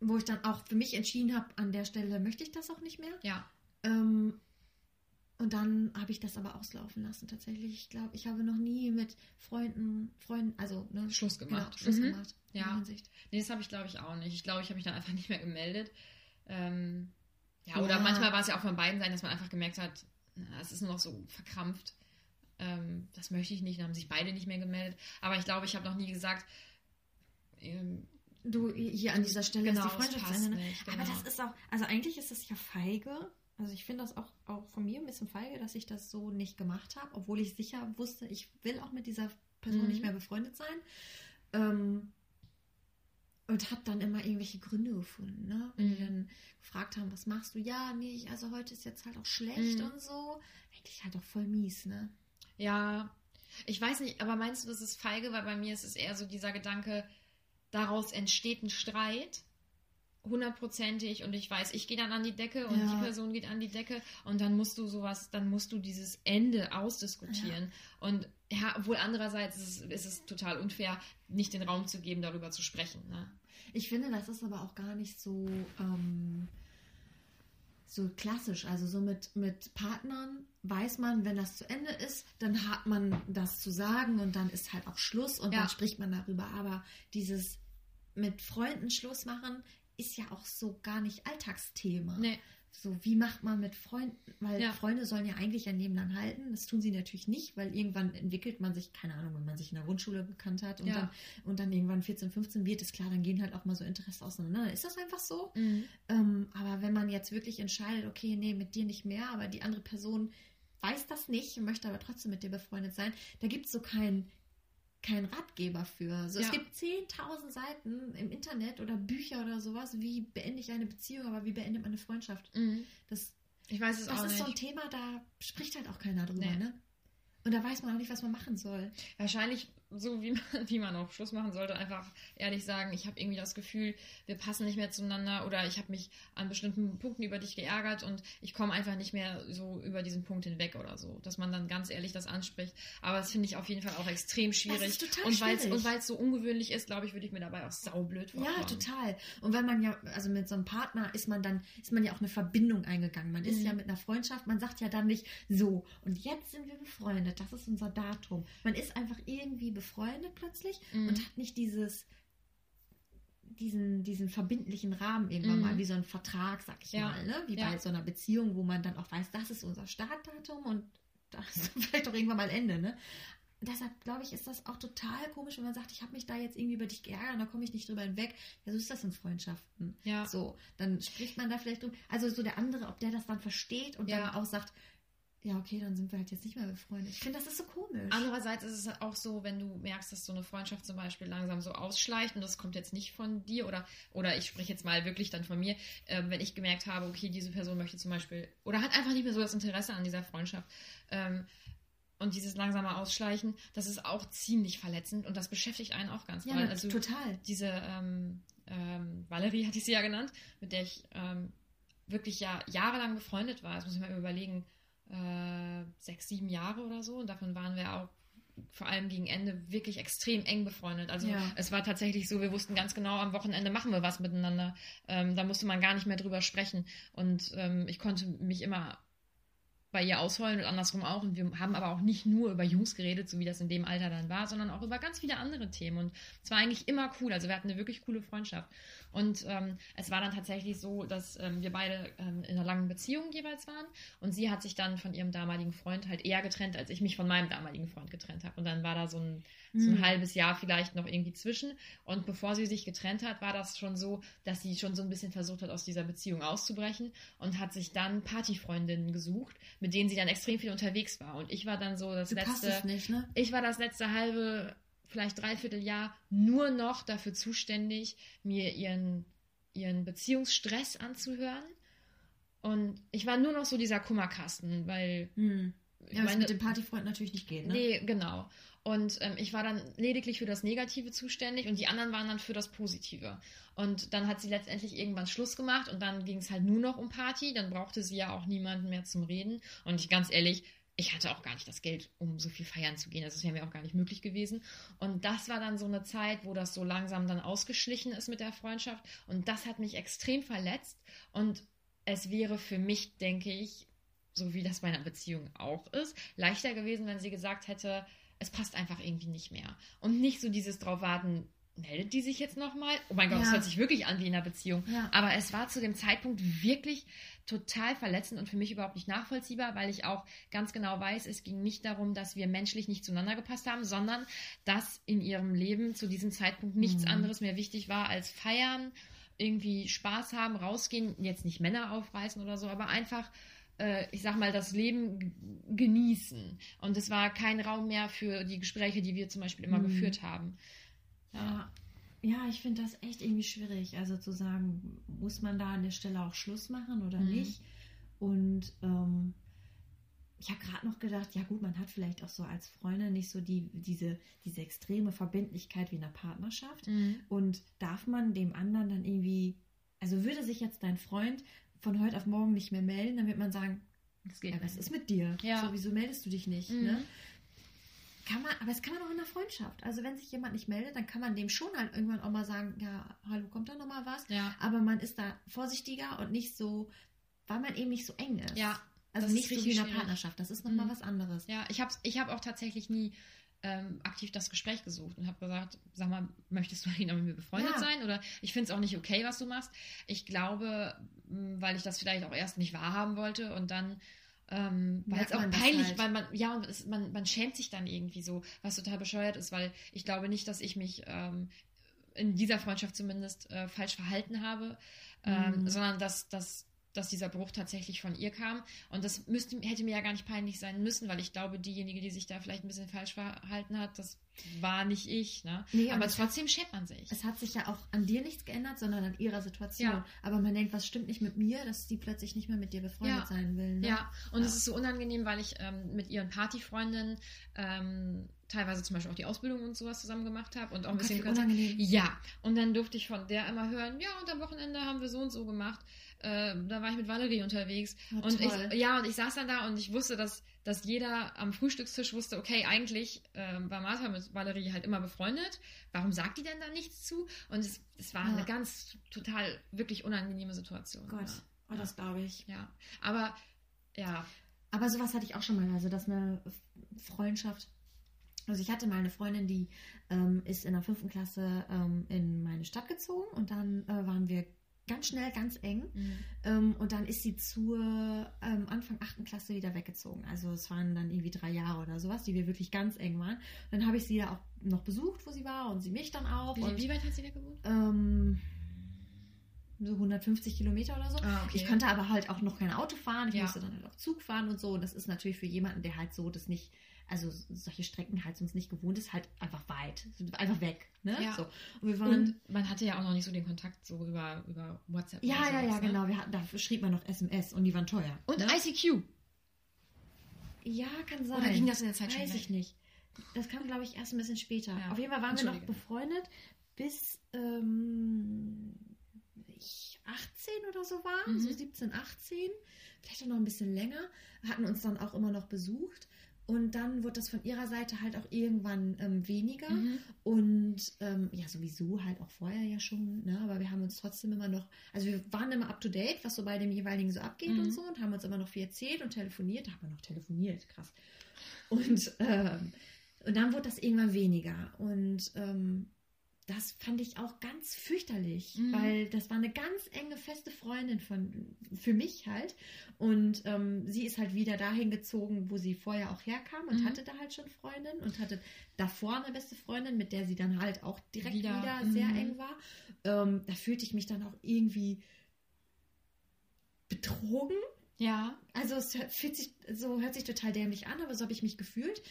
wo ich dann auch für mich entschieden habe, an der Stelle möchte ich das auch nicht mehr. Ja. Ähm, und dann habe ich das aber auslaufen lassen tatsächlich. Ich glaube, ich habe noch nie mit Freunden, Freunden, also ne, Schluss gemacht. Genau, Schluss Mhm. gemacht. Ja. Nee, das habe ich glaube ich auch nicht. Ich glaube, ich habe mich dann einfach nicht mehr gemeldet. Ähm, ja, Ja. oder manchmal war es ja auch von beiden Seiten, dass man einfach gemerkt hat, na, es ist nur noch so verkrampft. Ähm, das möchte ich nicht. Dann haben sich beide nicht mehr gemeldet. Aber ich glaube, ich habe noch nie gesagt, ähm, Du, hier an dieser Stelle genau, ist die es Freundschaft passt ne? nicht. Aber genau. das ist auch, also eigentlich ist das ja feige. Also ich finde das auch, auch von mir ein bisschen feige, dass ich das so nicht gemacht habe, obwohl ich sicher wusste, ich will auch mit dieser Person Mhm. nicht mehr befreundet sein. Ähm, und habe dann immer irgendwelche Gründe gefunden, ne? Wenn die Mhm. dann gefragt haben, was machst du? Ja, nee, ich, also heute ist jetzt halt auch schlecht Mhm. und so. Eigentlich halt auch voll mies, ne? Ja, ich weiß nicht, aber meinst du, das ist feige? Weil bei mir ist es eher so dieser Gedanke, daraus entsteht ein Streit, hundertprozentig, und ich weiß, ich gehe dann an die Decke und Ja. die Person geht an die Decke und dann musst du sowas, dann musst du dieses Ende ausdiskutieren. Und ja, obwohl andererseits ist es, ist es total unfair, nicht den Raum zu geben, darüber zu sprechen. Ne? Ich finde, das ist aber auch gar nicht so, ähm, so klassisch. Also so mit, mit Partnern weiß man, wenn das zu Ende ist, dann hat man das zu sagen und dann ist halt auch Schluss und Ja. dann spricht man darüber. Aber dieses mit Freunden Schluss machen ist ja auch so gar nicht Alltagsthema. Nee. So, wie macht man mit Freunden? Weil Ja. Freunde sollen ja eigentlich ein Leben lang halten. Das tun sie natürlich nicht, weil irgendwann entwickelt man sich, keine Ahnung, wenn man sich in der Grundschule bekannt hat und, Ja. dann, und dann irgendwann 14, 15 wird, ist klar, dann gehen halt auch mal so Interessen auseinander. Ist das einfach so? Mhm. Ähm, aber wenn man jetzt wirklich entscheidet, okay, nee, mit dir nicht mehr, aber die andere Person weiß das nicht, möchte aber trotzdem mit dir befreundet sein, da gibt es so keinen kein Ratgeber für. So, Es Ja. gibt 10.000 Seiten im Internet oder Bücher oder sowas, wie beende ich eine Beziehung, aber wie beendet man eine Freundschaft. Mhm. Das, Ich weiß es das auch ist so ein nicht. Thema, da spricht halt auch keiner drüber, Nee. ne? Und da weiß man auch nicht, was man machen soll. Wahrscheinlich so, wie man, (laughs) wie man auch Schluss machen sollte, einfach ehrlich sagen, ich habe irgendwie das Gefühl, wir passen nicht mehr zueinander oder ich habe mich an bestimmten Punkten über dich geärgert und ich komme einfach nicht mehr so über diesen Punkt hinweg oder so. Dass man dann ganz ehrlich das anspricht. Aber das finde ich auf jeden Fall auch extrem schwierig. ist total und weil es schwierig. und weil's so ungewöhnlich ist, glaube ich, würde ich mir dabei auch saublöd vorkommen. Ja, total. Und wenn man ja, also mit so einem Partner ist man dann, ist man ja auch eine Verbindung eingegangen. Man ist Mhm. ja mit einer Freundschaft, man sagt ja dann nicht so, und jetzt sind wir befreundet, das ist unser Datum. Man ist einfach irgendwie befreundet plötzlich Mhm. und hat nicht dieses, diesen, diesen verbindlichen Rahmen irgendwann Mhm. mal, wie so ein Vertrag, sag ich Ja. mal, ne? Wie Ja. bei so einer Beziehung, wo man dann auch weiß, das ist unser Startdatum und das ist (laughs) vielleicht auch irgendwann mal Ende, ne? deshalb glaube ich, ist das auch total komisch, wenn man sagt, ich habe mich da jetzt irgendwie über dich geärgert und da komme ich nicht drüber hinweg. Ja, so ist das in Freundschaften. Ja. So, dann spricht man da vielleicht drüber. Also so der andere, ob der das dann versteht und Ja. dann auch sagt, ja, okay, dann sind wir halt jetzt nicht mehr befreundet. Ich finde, das ist so komisch. Andererseits ist es auch so, wenn du merkst, dass so eine Freundschaft zum Beispiel langsam so ausschleicht und das kommt jetzt nicht von dir oder, oder ich spreche jetzt mal wirklich dann von mir, ähm, wenn ich gemerkt habe, okay, diese Person möchte zum Beispiel oder hat einfach nicht mehr so das Interesse an dieser Freundschaft ähm, und dieses langsame Ausschleichen, das ist auch ziemlich verletzend und das beschäftigt einen auch ganz ja, doll. Also total. diese ähm, ähm, Valerie hatte ich sie ja genannt, mit der ich ähm, wirklich ja jahrelang befreundet war. Das muss ich mal überlegen, äh, sechs, sieben Jahre oder so. Und davon waren wir auch vor allem gegen Ende wirklich extrem eng befreundet. Also Ja. es war tatsächlich so, wir wussten ganz genau, am Wochenende machen wir was miteinander. Ähm, da musste man gar nicht mehr drüber sprechen. Und ähm, ich konnte mich immer bei ihr ausheulen und andersrum auch. Und wir haben aber auch nicht nur über Jungs geredet, so wie das in dem Alter dann war, sondern auch über ganz viele andere Themen. Und es war eigentlich immer cool. Also wir hatten eine wirklich coole Freundschaft. Und ähm, es war dann tatsächlich so, dass ähm, wir beide ähm, in einer langen Beziehung jeweils waren. Und sie hat sich dann von ihrem damaligen Freund halt eher getrennt, als ich mich von meinem damaligen Freund getrennt habe. Und dann war da so ein, so ein Hm. halbes Jahr vielleicht noch irgendwie zwischen. Und bevor sie sich getrennt hat, war das schon so, dass sie schon so ein bisschen versucht hat, aus dieser Beziehung auszubrechen und hat sich dann Partyfreundinnen gesucht, mit denen sie dann extrem viel unterwegs war. Und ich war dann so das Du letzte nicht, ne? ich war das letzte halbe, vielleicht dreiviertel Jahr nur noch dafür zuständig, mir ihren, ihren Beziehungsstress anzuhören. Und ich war nur noch so dieser Kummerkasten, weil Hm. Ja, was meine, mit dem Partyfreund natürlich nicht geht, ne? nee, genau. Und ähm, ich war dann lediglich für das Negative zuständig und die anderen waren dann für das Positive. Und dann hat sie letztendlich irgendwann Schluss gemacht und dann ging es halt nur noch um Party. Dann brauchte sie ja auch niemanden mehr zum Reden. Und ich ganz ehrlich, ich hatte auch gar nicht das Geld, um so viel feiern zu gehen. Also das wäre mir auch gar nicht möglich gewesen. Und das war dann so eine Zeit, wo das so langsam dann ausgeschlichen ist mit der Freundschaft. Und das hat mich extrem verletzt. Und es wäre für mich, denke ich, so wie das bei einer Beziehung auch ist, leichter gewesen, wenn sie gesagt hätte, es passt einfach irgendwie nicht mehr. Und nicht so dieses drauf warten, meldet die sich jetzt nochmal? Oh mein Gott, das Ja. hört sich wirklich an wie in einer Beziehung. Ja. Aber es war zu dem Zeitpunkt wirklich total verletzend und für mich überhaupt nicht nachvollziehbar, weil ich auch ganz genau weiß, es ging nicht darum, dass wir menschlich nicht zueinander gepasst haben, sondern dass in ihrem Leben zu diesem Zeitpunkt nichts Mhm. anderes mehr wichtig war als feiern, irgendwie Spaß haben, rausgehen, jetzt nicht Männer aufreißen oder so, aber einfach äh, ich sag mal, das Leben genießen. Und es war kein Raum mehr für die Gespräche, die wir zum Beispiel immer Mhm. geführt haben. Ja, ja ich finde das echt irgendwie schwierig. Also zu sagen, muss man da an der Stelle auch Schluss machen oder Mhm. nicht? Und ähm, ich habe gerade noch gedacht, ja gut, man hat vielleicht auch so als Freundin nicht so die, diese, diese extreme Verbindlichkeit wie in einer Partnerschaft. Und darf man dem anderen dann irgendwie, also würde sich jetzt dein Freund von heute auf morgen nicht mehr melden, dann wird man sagen, ja, was ist mit dir? Ja. So, wieso meldest du dich nicht? Mhm. Ne? Kann man, aber das kann man auch in der Freundschaft. Also wenn sich jemand nicht meldet, dann kann man dem schon halt irgendwann auch mal sagen, ja, hallo, kommt da nochmal was? Ja, Aber man ist da vorsichtiger und nicht so, weil man eben nicht so eng ist. ja, Also das nicht so wie in einer. Partnerschaft. Das ist nochmal Mhm. was anderes. ja. Ich habe ich hab auch tatsächlich nie ähm, aktiv das Gespräch gesucht und habe gesagt, sag mal, möchtest du noch mit mir befreundet Ja. sein? Oder ich finde es auch nicht okay, was du machst. Ich glaube, weil ich das vielleicht auch erst nicht wahrhaben wollte und dann ähm, weil es auch peinlich, halt. weil man, ja, und es, man, man schämt sich dann irgendwie so, was total bescheuert ist, weil ich glaube nicht, dass ich mich ähm, in dieser Freundschaft zumindest äh, falsch verhalten habe, ähm, Mhm. sondern dass, dass, dass dieser Bruch tatsächlich von ihr kam. Und das müsste, hätte mir ja gar nicht peinlich sein müssen, weil ich glaube, diejenige, die sich da vielleicht ein bisschen falsch verhalten hat, das war nicht ich. Ne? Nee, Aber trotzdem schämt man sich. Es hat sich ja auch an dir nichts geändert, sondern an ihrer Situation. Ja. Aber man denkt, was stimmt nicht mit mir, dass sie plötzlich nicht mehr mit dir befreundet Ja. sein will. Ne? Ja, und Ja. es ist so unangenehm, weil ich ähm, mit ihren Partyfreundinnen ähm, teilweise zum Beispiel auch die Ausbildung und sowas zusammen gemacht habe und auch ein Oh Gott, bisschen wie unangenehm. Ja, und dann durfte ich von der immer hören, ja, und am Wochenende haben wir so und so gemacht. Äh, da war ich mit Valerie unterwegs. Ja, und toll. ich, ja, und ich saß dann da und ich wusste, dass, dass jeder am Frühstückstisch wusste, okay, eigentlich ähm, war Martha mit Valerie halt immer befreundet. Warum sagt die denn da nichts zu? Und es, es war Ja. eine ganz total wirklich unangenehme Situation. Gott, oh, das glaube ich. Ja. ja. Aber ja, Aber sowas hatte ich auch schon mal, also dass eine Freundschaft. Also ich hatte mal eine Freundin, die ähm, ist in der fünften Klasse ähm, in meine Stadt gezogen und dann äh, waren wir ganz schnell ganz eng. Mhm. Ähm, und dann ist sie zur ähm, Anfang 8. Klasse wieder weggezogen. Also es waren dann irgendwie drei Jahre oder sowas, die wir wirklich ganz eng waren. Dann habe ich sie ja auch noch besucht, wo sie war und sie mich dann auch. Wie, und, wie weit hat sie da gewohnt? ähm, so 150 Kilometer oder so. Ah, Ich konnte aber halt auch noch kein Auto fahren. Ich Ja. musste dann halt auch Zug fahren und so. Und das ist natürlich für jemanden, der halt so das nicht, also solche Strecken halt sonst nicht gewohnt ist, halt einfach weit. Einfach weg. Ne? Ja. So. Und. Und man hatte ja auch noch nicht so den Kontakt so über, über WhatsApp. ja, ja, ja, sowas, ne? genau. Wir hatten, da schrieb man noch SMS und die waren teuer. Und ne? ICQ. Ja, kann sein. Oder ging das in der Zeit schon Weiß ich nicht. Das kam, glaube ich, erst ein bisschen später. Ja. Auf jeden Fall waren wir noch befreundet, bis ähm, ich 18 oder so war, Mhm. so 17, 18, vielleicht auch noch ein bisschen länger, hatten uns dann auch immer noch besucht. Und dann wurde das von ihrer Seite halt auch irgendwann ähm, weniger. Mhm. Und ähm, ja, sowieso halt auch vorher ja schon, ne? aber wir haben uns trotzdem immer noch, also wir waren immer up to date, was so bei dem jeweiligen so abgeht Mhm. und so und haben uns immer noch viel erzählt und telefoniert. Da haben wir noch telefoniert, krass. Und, ähm, und dann wurde das irgendwann weniger. Und ähm, das fand ich auch ganz fürchterlich, Mhm. weil das war eine ganz enge, feste Freundin von, für mich halt. Und ähm, sie ist halt wieder dahin gezogen, wo sie vorher auch herkam und Mhm. hatte da halt schon Freundin und hatte davor eine beste Freundin, mit der sie dann halt auch direkt Wieder, wieder, mhm. sehr eng war. Ähm, da fühlte ich mich dann auch irgendwie betrogen. Ja. Also es hört- sich, so hört sich total dämlich an, aber so habe ich mich gefühlt,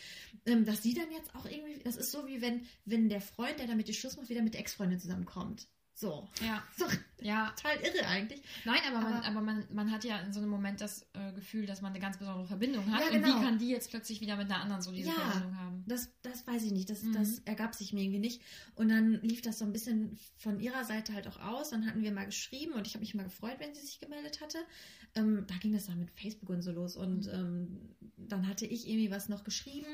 ähm, dass sie dann jetzt auch irgendwie, das ist so wie wenn, wenn der Freund, der damit die Schluss macht, wieder mit der Ex-Freundin zusammenkommt. So. Ja. (laughs) So Ja. total irre eigentlich. Nein, aber, man, Aber- aber man, man hat ja in so einem Moment das äh, Gefühl, dass man eine ganz besondere Verbindung hat. Ja, Und genau. wie kann die jetzt plötzlich wieder mit einer anderen so diese Ja. Verbindung haben? Das, das weiß ich nicht. Das, Mhm. das ergab sich mir irgendwie nicht. Und dann lief das so ein bisschen von ihrer Seite halt auch aus. Dann hatten wir mal geschrieben und ich habe mich mal gefreut, wenn sie sich gemeldet hatte. Ähm, da ging das dann mit Facebook und so los. Und Mhm. ähm, dann hatte ich irgendwie was noch geschrieben.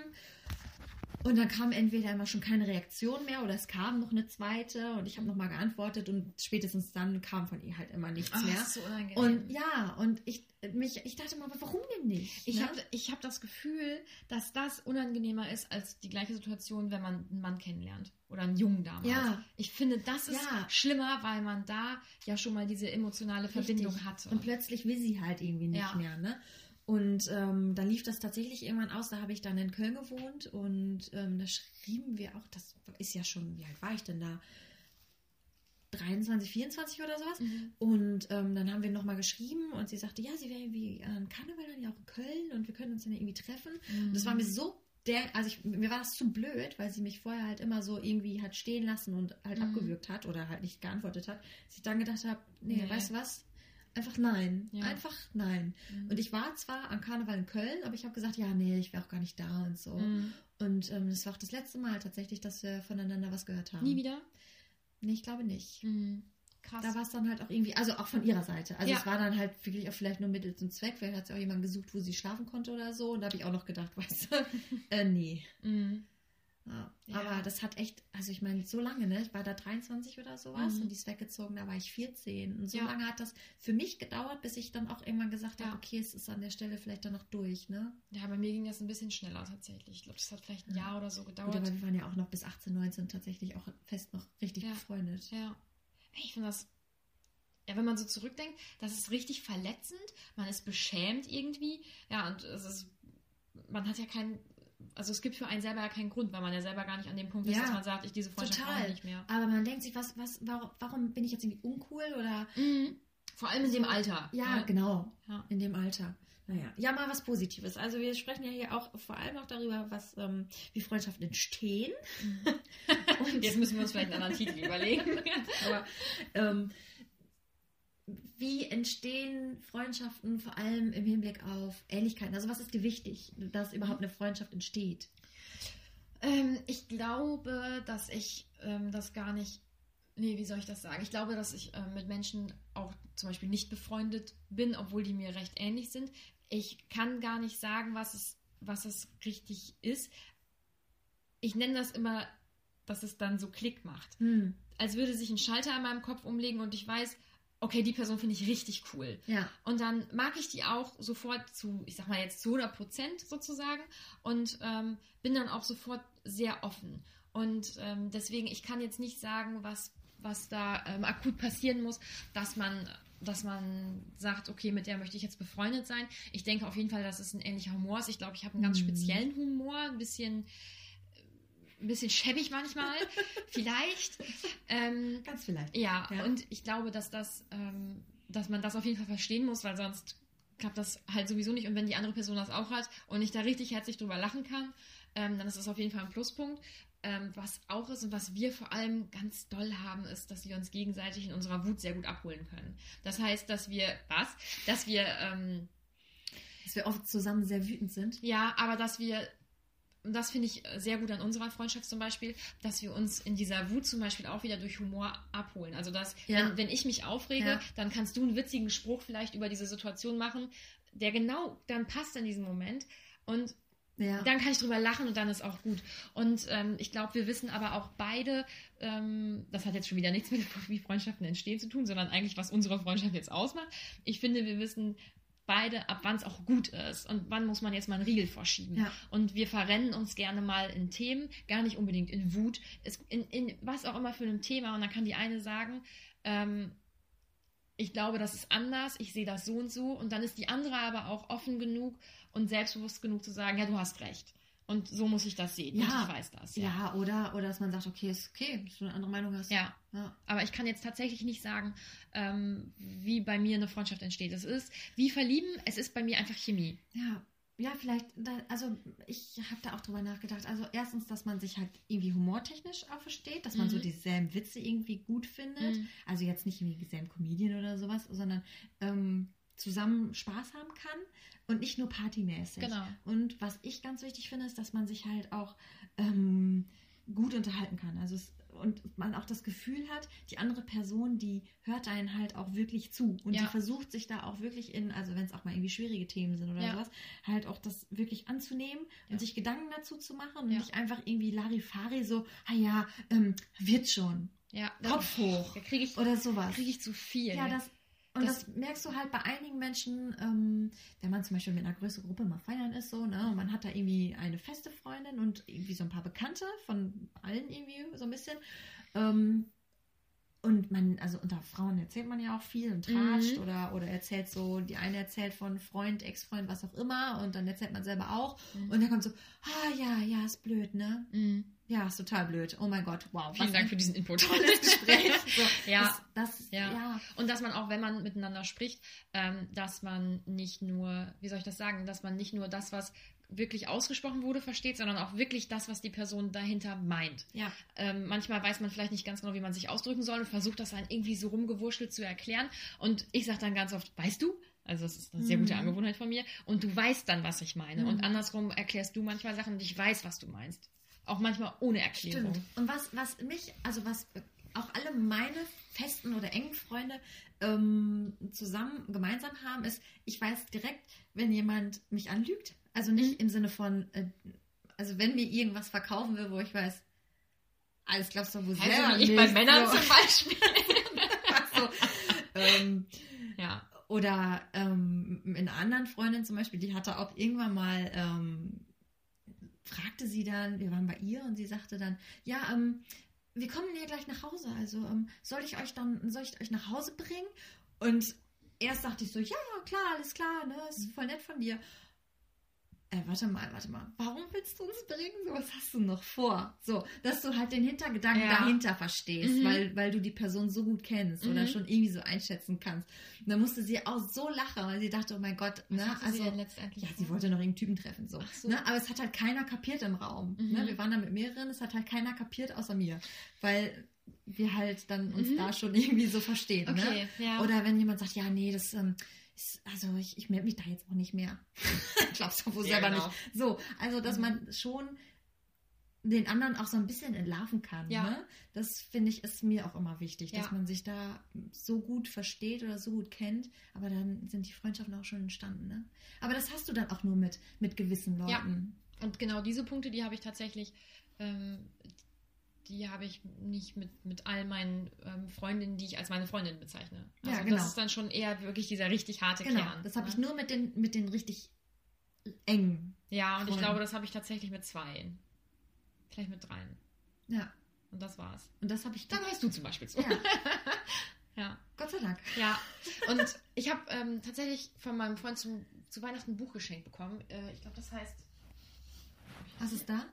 Und dann kam entweder immer schon keine Reaktion mehr oder es kam noch eine zweite und ich habe nochmal geantwortet und spätestens dann kam von ihr halt immer nichts Ach, mehr. so unangenehm. Und ja, und ich, mich, ich dachte mal, aber warum denn nicht? Ich ne? habe hab das Gefühl, dass das unangenehmer ist als die gleiche Situation, wenn man einen Mann kennenlernt. Oder einen Jungen damals. Ja. Ich finde, das ist Ja. schlimmer, weil man da ja schon mal diese emotionale Verbindung Richtig. hatte. Und plötzlich will sie halt irgendwie nicht Ja. mehr, ne? Und ähm, dann lief das tatsächlich irgendwann aus. Da habe ich dann in Köln gewohnt und ähm, da schrieben wir auch, das ist ja schon, wie alt war ich denn da? 23, 24 oder sowas. Mhm. Und ähm, dann haben wir nochmal geschrieben und sie sagte, ja, sie wäre irgendwie an Karneval dann ja auch in Köln und wir können uns dann irgendwie treffen. Und das war mir so der, also ich, mir war das zu blöd, weil sie mich vorher halt immer so irgendwie hat stehen lassen und halt Mhm. abgewürgt hat oder halt nicht geantwortet hat, dass ich dann gedacht habe, nee, Nee. weißt du was? Einfach nein. Ja. Einfach nein. Mhm. Und ich war zwar an Karneval in Köln, aber ich habe gesagt, ja, nee, ich wäre auch gar nicht da und so. Mhm. Und ähm, das war auch das letzte Mal tatsächlich, dass wir voneinander was gehört haben. Nie wieder? Nee, ich glaube nicht. Mhm. Krass. Da war es dann halt auch irgendwie, also auch von ihrer Seite. Also Ja. es war dann halt wirklich auch vielleicht nur Mittel zum Zweck. Vielleicht hat sie auch jemanden gesucht, wo sie schlafen konnte oder so. Und da habe ich auch noch gedacht, (laughs) weißt du, äh, nee. Ja. Ja. Aber das hat echt, also ich meine, so lange, ne? Ich war da 23 oder sowas Mhm. und die ist weggezogen, da war ich 14. Und so Ja. lange hat das für mich gedauert, bis ich dann auch irgendwann gesagt habe, okay, es ist an der Stelle vielleicht dann noch durch, ne? Ja, bei mir ging das ein bisschen schneller tatsächlich. Ich glaube, das hat vielleicht ein Ja. Jahr oder so Gut, gedauert. aber wir waren ja auch noch bis 18, 19 tatsächlich auch fest noch richtig befreundet. Ja. Ich finde das, ja, wenn man so zurückdenkt, das ist richtig verletzend. Man ist beschämt irgendwie. Ja, und es ist, man hat ja keinen, also es gibt für einen selber ja keinen Grund, weil man ja selber gar nicht an dem Punkt ist, Ja, dass man sagt, ich diese Freundschaft total. nicht mehr. Aber man denkt sich, was, was, warum, warum bin ich jetzt irgendwie uncool oder Mhm. Vor allem in dem Alter. Ja, ne? genau. Ja. In dem Alter. Naja, ja, mal was Positives. Also wir sprechen ja hier auch vor allem auch darüber, was ähm, wie Freundschaften entstehen. (laughs) (laughs) Und Jetzt müssen wir uns vielleicht einen anderen Titel überlegen. (laughs) aber ähm, wie entstehen Freundschaften vor allem im Hinblick auf Ähnlichkeiten? Also was ist dir wichtig, dass überhaupt eine Freundschaft entsteht? Ähm, ich glaube, dass ich ähm, das gar nicht. Nee, wie soll ich das sagen? Ich glaube, dass ich ähm, mit Menschen auch zum Beispiel nicht befreundet bin, obwohl die mir recht ähnlich sind. Ich kann gar nicht sagen, was es, was es richtig ist. Ich nenne das immer, dass es dann so Klick macht. Hm. Als würde sich ein Schalter in meinem Kopf umlegen und ich weiß, okay, die Person finde ich richtig cool. Ja. Und dann mag ich die auch sofort zu, ich sag mal jetzt zu 100 Prozent sozusagen und ähm, bin dann auch sofort sehr offen. Und ähm, deswegen, ich kann jetzt nicht sagen, was was da ähm, akut passieren muss, dass man dass man sagt, okay, mit der möchte ich jetzt befreundet sein. Ich denke auf jeden Fall, dass es ein ähnlicher Humor ist. Ich glaube, ich habe einen ganz Mhm. speziellen Humor, ein bisschen, ein bisschen schäbig manchmal, (laughs) vielleicht. Ähm, Ganz vielleicht. ja, Ja. und ich glaube, dass das, ähm, dass man das auf jeden Fall verstehen muss, weil sonst klappt das halt sowieso nicht. Und wenn die andere Person das auch hat und ich da richtig herzlich drüber lachen kann, ähm, dann ist das auf jeden Fall ein Pluspunkt. Ähm, was auch ist und was wir vor allem ganz doll haben, ist, dass wir uns gegenseitig in unserer Wut sehr gut abholen können. Das heißt, dass wir, was? Dass wir, ähm, Dass wir oft zusammen sehr wütend sind. ja, aber dass wir, und das finde ich sehr gut an unserer Freundschaft zum Beispiel, dass wir uns in dieser Wut zum Beispiel auch wieder durch Humor abholen. Also dass, Ja. wenn, wenn ich mich aufrege, Ja. dann kannst du einen witzigen Spruch vielleicht über diese Situation machen, der genau dann passt in diesem Moment. Und Ja. dann kann ich drüber lachen und dann ist auch gut. Und ähm, ich glaube, wir wissen aber auch beide, ähm, das hat jetzt schon wieder nichts mit wie Freundschaften entstehen zu tun, sondern eigentlich, was unsere Freundschaft jetzt ausmacht. Ich finde, wir wissen beide, ab wann es auch gut ist und wann muss man jetzt mal einen Riegel vorschieben. Ja. Und wir verrennen uns gerne mal in Themen, gar nicht unbedingt in Wut, in, in was auch immer für ein Thema. Und dann kann die eine sagen, ähm, ich glaube, das ist anders, ich sehe das so und so. Und dann ist die andere aber auch offen genug und selbstbewusst genug zu sagen, ja, du hast recht. Und so muss ich das sehen. Ja. Und ich weiß das. Ja. ja, oder, oder dass man sagt, okay, ist okay, dass du eine andere Meinung hast. ja. Ja. Aber ich kann jetzt tatsächlich nicht sagen, ähm, wie bei mir eine Freundschaft entsteht. Es ist wie verlieben, es ist bei mir einfach Chemie. Ja, ja, vielleicht, da, also ich habe da auch drüber nachgedacht. Also erstens, dass man sich halt irgendwie humortechnisch auch versteht, dass man Mhm. so dieselben Witze irgendwie gut findet. Mhm. Also jetzt nicht irgendwie dieselben Comedian oder sowas, sondern ähm, zusammen Spaß haben kann und nicht nur partymäßig. Genau. Und was ich ganz wichtig finde, ist, dass man sich halt auch ähm, gut unterhalten kann. Also es, und man auch das Gefühl hat, die andere Person, die hört einen halt auch wirklich zu. Und Ja. die versucht sich da auch wirklich in, also wenn es auch mal irgendwie schwierige Themen sind oder Ja. sowas, halt auch das wirklich anzunehmen und Ja. sich Gedanken dazu zu machen und nicht einfach irgendwie Larifari so, ah ja, ähm, wird schon. Ja, Kopf hoch. Da kriege ich, Oder sowas. krieg ich zu viel. Ja, das, und das, Das- merkst du halt bei einigen Menschen, ähm, wenn man zum Beispiel mit einer größeren Gruppe mal feiern ist, so, ne, und man hat da irgendwie eine feste Freundin und irgendwie so ein paar Bekannte von allen irgendwie so ein bisschen. Ähm, und man, also unter Frauen erzählt man ja auch viel und tratscht Mhm. oder, oder erzählt so, die eine erzählt von Freund, Ex-Freund, was auch immer, und dann erzählt man selber auch. Mhm. Und dann kommt so, ah ja, ja, ist blöd, ne? Mhm. Ja, ist total blöd. Oh mein Gott, wow. Vielen Dank für diesen Input. tolles (laughs) Gespräch. So, Ja. Das, das Ja. ja. Und dass man auch, wenn man miteinander spricht, ähm, dass man nicht nur, wie soll ich das sagen, dass man nicht nur das, was wirklich ausgesprochen wurde, versteht, sondern auch wirklich das, was die Person dahinter meint. Ja. Ähm, manchmal weiß man vielleicht nicht ganz genau, wie man sich ausdrücken soll und versucht das dann irgendwie so rumgewurschtelt zu erklären. Und ich sage dann ganz oft, weißt du? Also das ist eine sehr gute Mhm. Angewohnheit von mir. Und du weißt dann, was ich meine. Mhm. Und andersrum erklärst du manchmal Sachen und ich weiß, was du meinst. Auch manchmal ohne Erklärung. Stimmt. Und was, was mich, also was auch alle meine festen oder engen Freunde ähm, zusammen, gemeinsam haben, ist, ich weiß direkt, wenn jemand mich anlügt. Also nicht im Sinne von, äh, also wenn mir irgendwas verkaufen will, wo ich weiß, alles glaubst du wohl selber Also ich nicht. bei Männern so. zum Beispiel. (laughs) so, ähm, ja. Oder ähm, einer anderen Freundin zum Beispiel, die hatte auch irgendwann mal, ähm, fragte sie dann, wir waren bei ihr und sie sagte dann, ja, ähm, wir kommen ja gleich nach Hause, also ähm, soll ich euch dann, soll ich euch nach Hause bringen? Und erst dachte ich so, ja, klar, alles klar, ne, ist voll nett von dir. Äh, warte mal, warte mal. Warum willst du uns bringen? So, was hast du noch vor? So, dass du halt den Hintergedanken Ja. dahinter verstehst, Mhm. weil, weil du die Person so gut kennst oder Mhm. schon irgendwie so einschätzen kannst. Und dann musste sie auch so lachen, weil sie dachte, oh mein Gott, Was ne, also. sie letztendlich Ja, vor? sie wollte noch irgendeinen Typen treffen, so. Ach so. Ne? Aber es hat halt keiner kapiert im Raum. Mhm. Ne? Wir waren da mit mehreren, es hat halt keiner kapiert außer mir. Weil wir halt dann uns Mhm. da schon (laughs) irgendwie so verstehen. Ne? Okay, ja. Oder wenn jemand sagt, ja, nee, das ähm, also ich, ich melde mich da jetzt auch nicht mehr. (laughs) Glaubst du wohl Ja, selber genau. nicht. So, also dass Mhm. man schon den anderen auch so ein bisschen entlarven kann. Ja. Ne? Das finde ich ist mir auch immer wichtig, dass Ja. man sich da so gut versteht oder so gut kennt. Aber dann sind die Freundschaften auch schon entstanden. Ne? Aber das hast du dann auch nur mit, mit gewissen Ja. Leuten. Und genau diese Punkte, die habe ich tatsächlich, ähm, die habe ich nicht mit, mit all meinen ähm, Freundinnen, die ich als meine Freundin bezeichne. Ja, Also genau. das ist dann schon eher wirklich dieser richtig harte Genau, Kern. das habe ne? ich nur mit den, mit den richtig engen. Ja, und ich Voll. glaube, das habe ich tatsächlich mit zwei. Vielleicht mit dreien. Ja. Und das war's. Und das habe ich Da gehörst du zum Beispiel zu. Ja. (laughs) ja. Gott sei Dank. Ja, und ich habe ähm, tatsächlich von meinem Freund zum, zu Weihnachten ein Buch geschenkt bekommen. Äh, ich glaube, das heißt. Was ist da?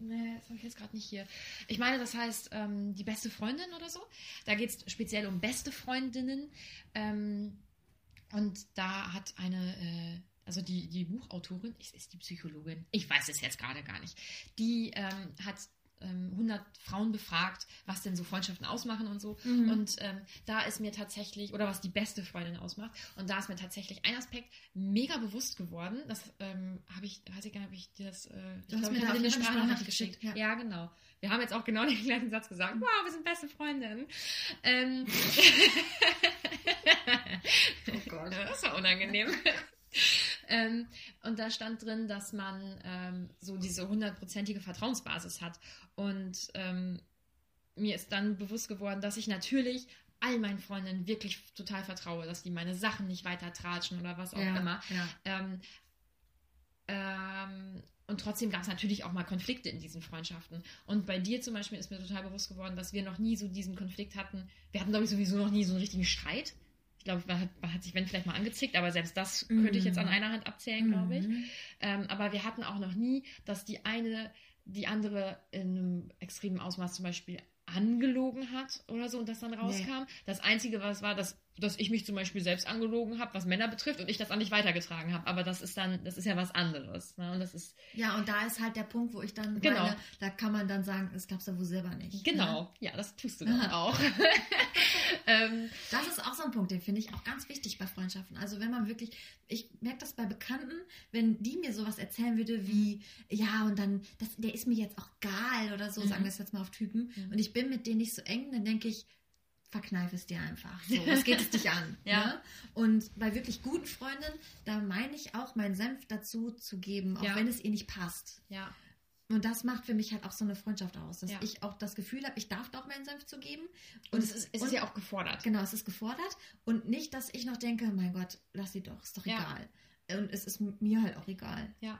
Nee, das habe ich jetzt gerade nicht hier. Ich meine, das heißt ähm, Die beste Freundin oder so. Da geht es speziell um beste Freundinnen. Ähm, und da hat eine, äh, also die, die Buchautorin, ist, ist die Psychologin, ich weiß es jetzt gerade gar nicht, die ähm, hat ähm, 100 Frauen befragt, was denn so Freundschaften ausmachen und so. Mhm. Und ähm, da ist mir tatsächlich, oder was die beste Freundin ausmacht, und da ist mir tatsächlich ein Aspekt mega bewusst geworden. Das ähm, habe ich, weiß ich gar nicht, ob ich dir das, äh, ich hast glaube, mir ich habe dir eine Sprachnachricht geschickt. geschickt, Ja. genau. Wir haben jetzt auch genau (laughs) den gleichen Satz gesagt. Wow, wir sind beste Freundinnen. Ähm, (laughs) Oh Gott. (laughs) das war unangenehm. (laughs) ähm, und da stand drin, dass man ähm, so diese hundertprozentige Vertrauensbasis hat. Und ähm, mir ist dann bewusst geworden, dass ich natürlich all meinen Freundinnen wirklich total vertraue, dass die meine Sachen nicht weiter tratschen oder was auch ja, immer. Ja. Ähm, ähm, und trotzdem gab es natürlich auch mal Konflikte in diesen Freundschaften. Und bei dir zum Beispiel ist mir total bewusst geworden, dass wir noch nie so diesen Konflikt hatten. Wir hatten, glaube ich, sowieso noch nie so einen richtigen Streit. Ich glaube, man hat, man hat sich, wenn vielleicht mal angezickt, aber selbst das könnte ich jetzt an Mhm. einer Hand abzählen, glaube ich. Mhm. Ähm, aber wir hatten auch noch nie, dass die eine die andere in einem extremen Ausmaß zum Beispiel angelogen hat oder so und das dann rauskam. Das Einzige, was war, dass, dass ich mich zum Beispiel selbst angelogen habe, was Männer betrifft und ich das an dich weitergetragen habe. Aber das ist dann, das ist ja was anderes. Ne? Und das ist, Ja, und da ist halt der Punkt, wo ich dann Genau. meine, da kann man dann sagen, das glaubst du wohl selber nicht. genau, Ne? ja, das tust du dann auch. (laughs) ähm, Das ist auch so ein Punkt, den finde ich auch ganz wichtig bei Freundschaften. Also wenn man wirklich, ich merke das bei Bekannten, wenn die mir sowas erzählen würde wie, ja, und dann, das, der ist mir jetzt auch egal oder so, Mhm. sagen wir es jetzt mal auf Typen, Mhm. und ich bin mit denen nicht so eng, dann denke ich, verkneif es dir einfach. So, (laughs) was geht es dich an? (laughs) Ja. Ne? Und bei wirklich guten Freundinnen, da meine ich auch, meinen Senf dazu zu geben, auch Ja. wenn es ihr nicht passt. ja, Und das macht für mich halt auch so eine Freundschaft aus, dass Ja. ich auch das Gefühl habe, ich darf da auch meinen Senf zu geben. und es ist, es ist und- ja auch gefordert. Genau, es ist gefordert und nicht, dass ich noch denke, mein Gott, lass sie doch, ist doch Ja. egal. Und es ist mir halt auch egal. Ja.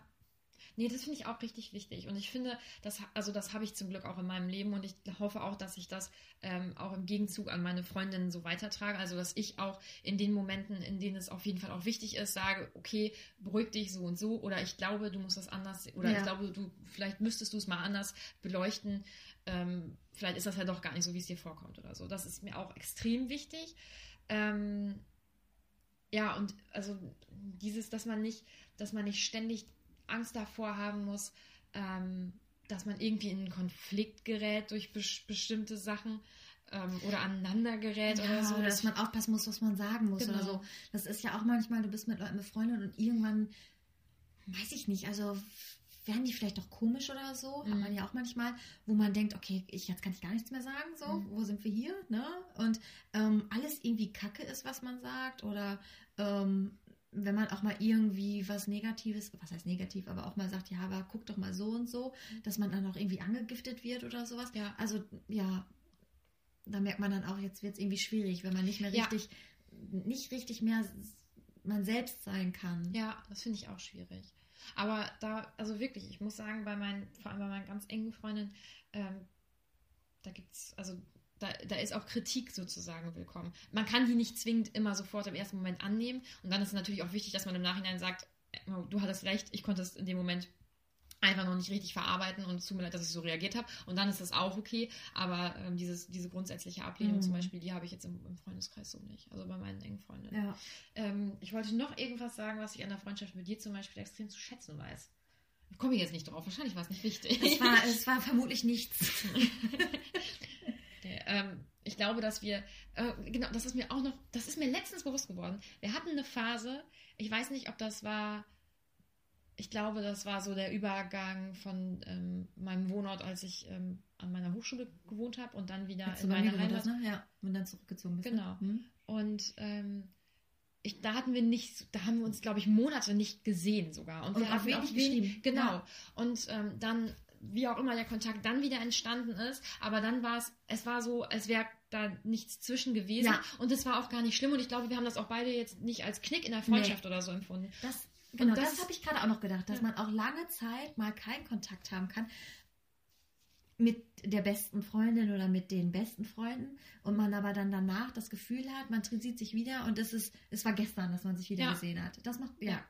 Nee, das finde ich auch richtig wichtig. Und ich finde, das, also das habe ich zum Glück auch in meinem Leben und ich hoffe auch, dass ich das ähm, auch im Gegenzug an meine Freundinnen so weitertrage. Also, dass ich auch in den Momenten, in denen es auf jeden Fall auch wichtig ist, sage, okay, beruhig dich so und so oder ich glaube, du musst das anders oder Ja. ich glaube, du, vielleicht müsstest du es mal anders beleuchten. Ähm, vielleicht ist das ja doch gar nicht so, wie es dir vorkommt oder so. Das ist mir auch extrem wichtig. Ähm, ja, und also dieses, dass man nicht, dass man nicht ständig Angst davor haben muss, ähm, dass man irgendwie in einen Konflikt gerät durch bes bestimmte Sachen ähm, oder aneinander gerät oder so. oder Das- dass man aufpassen muss, was man sagen muss Genau. oder so. Das ist ja auch manchmal, du bist mit Leuten befreundet und irgendwann, weiß ich nicht, also werden die vielleicht doch komisch oder so, hat Mhm. man ja auch manchmal, wo man denkt, okay, ich, jetzt kann ich gar nichts mehr sagen, so, Mhm. wo sind wir hier, ne? Und ähm, alles irgendwie Kacke ist, was man sagt oder ähm, wenn man auch mal irgendwie was Negatives, was heißt negativ, aber auch mal sagt, ja, aber guck doch mal so und so, dass man dann auch irgendwie angegiftet wird oder sowas. Ja. Also, ja, da merkt man dann auch, jetzt wird es irgendwie schwierig, wenn man nicht mehr Ja. richtig, nicht richtig mehr man selbst sein kann. Ja, das finde ich auch schwierig. Aber da, also wirklich, ich muss sagen, bei meinen, vor allem bei meinen ganz engen Freundinnen, ähm, da gibt's, also da, da ist auch Kritik sozusagen willkommen. Man kann die nicht zwingend immer sofort im ersten Moment annehmen. Und dann ist es natürlich auch wichtig, dass man im Nachhinein sagt, äh, du hattest recht, ich konnte es in dem Moment einfach noch nicht richtig verarbeiten und es tut mir leid, dass ich so reagiert habe. Und dann ist das auch okay. Aber ähm, dieses, diese grundsätzliche Ablehnung Mhm. zum Beispiel, die habe ich jetzt im, im Freundeskreis so nicht. Also bei meinen engen Freundinnen. Ja. Ähm, ich wollte noch irgendwas sagen, was ich an der Freundschaft mit dir zum Beispiel extrem zu schätzen weiß. Ich komme jetzt nicht drauf. Wahrscheinlich war es nicht wichtig. Es war, es war (laughs) vermutlich nichts. (laughs) Ähm, ich glaube, dass wir, äh, genau, das ist mir auch noch, das ist mir letztens bewusst geworden. Wir hatten eine Phase, ich weiß nicht, ob das war, ich glaube, das war so der Übergang von ähm, meinem Wohnort, als ich ähm, an meiner Hochschule gewohnt habe und dann wieder Als in meiner Heimat. hast, ne? Ja, und dann zurückgezogen bist. Genau. Ne? Hm? Und ähm, ich, da hatten wir nicht, da haben wir uns, glaube ich, Monate nicht gesehen sogar. Und, Und wir wenig wenig- geschrieben. Genau. Ja. Und ähm, dann, wie auch immer der Kontakt dann wieder entstanden ist, aber dann war es, es war so, als wäre da nichts zwischen gewesen. Ja. Und es war auch gar nicht schlimm. Und ich glaube, wir haben das auch beide jetzt nicht als Knick in der Freundschaft oder so empfunden. Das, genau, das- das, habe ich gerade auch noch gedacht, dass Ja. man auch lange Zeit mal keinen Kontakt haben kann mit der besten Freundin oder mit den besten Freunden und man aber dann danach das Gefühl hat, man sieht sich wieder und es ist, es war gestern, dass man sich wieder Ja. gesehen hat. Das macht, Ja.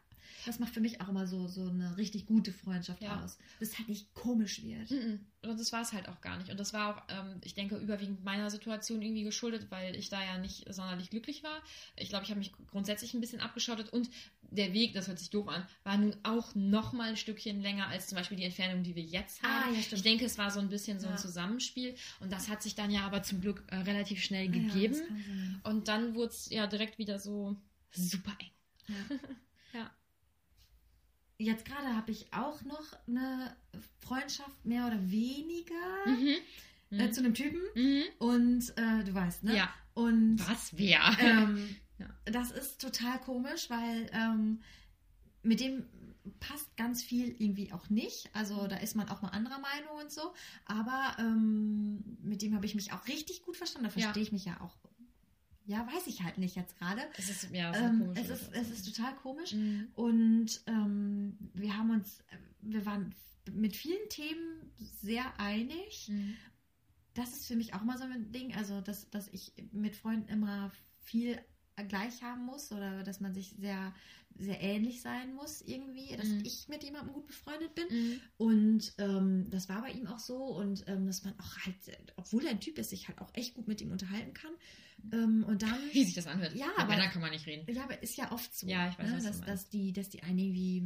Das macht für mich auch immer so, so eine richtig gute Freundschaft Ja. aus. Das halt nicht komisch wird. Mhm. Und das war es halt auch gar nicht. Und das war auch, ähm, ich denke, überwiegend meiner Situation irgendwie geschuldet, weil ich da ja nicht sonderlich glücklich war. Ich glaube, ich habe mich grundsätzlich ein bisschen abgeschottet und der Weg, das hört sich doof an, war nun auch noch mal ein Stückchen länger als zum Beispiel die Entfernung, die wir jetzt haben. Ah, ja. Ich denke, es war so ein bisschen so ein Ja. Zusammenspiel und das hat sich dann ja aber zum Glück äh, relativ schnell Ja, gegeben. sein. und dann wurde es ja direkt wieder so super eng. Ja. (laughs) Jetzt gerade habe ich auch noch eine Freundschaft, mehr oder weniger, Mhm. äh, zu einem Typen. Mhm. Und äh, du weißt, ne? Ja. Und Was? Wer? ähm, (laughs) Ja. das ist total komisch, weil ähm, mit dem passt ganz viel irgendwie auch nicht. Also da ist man auch mal anderer Meinung und so. Aber ähm, mit dem habe ich mich auch richtig gut verstanden. Da Ja. verstehe ich mich ja auch. Ja, weiß ich halt nicht jetzt gerade. Es ist, ja, es Ähm, komische es, ist, es ist total komisch. Mhm. Und ähm, wir haben uns, wir waren mit vielen Themen sehr einig. Mhm. Das ist für mich auch mal so ein Ding, also dass, dass ich mit Freunden immer viel gleich haben muss oder dass man sich sehr, sehr ähnlich sein muss irgendwie, dass Mhm. ich mit jemandem gut befreundet bin. Mhm. Und ähm, das war bei ihm auch so und ähm, dass man auch halt, obwohl er ein Typ ist, sich halt auch echt gut mit ihm unterhalten kann. Ähm, und dann, Wie sich das anhört. Ja, Mit aber- Männern kann man nicht reden. ja, aber ist ja oft so, Ja, ich weiß, ne? dass, dass, die, dass die einen irgendwie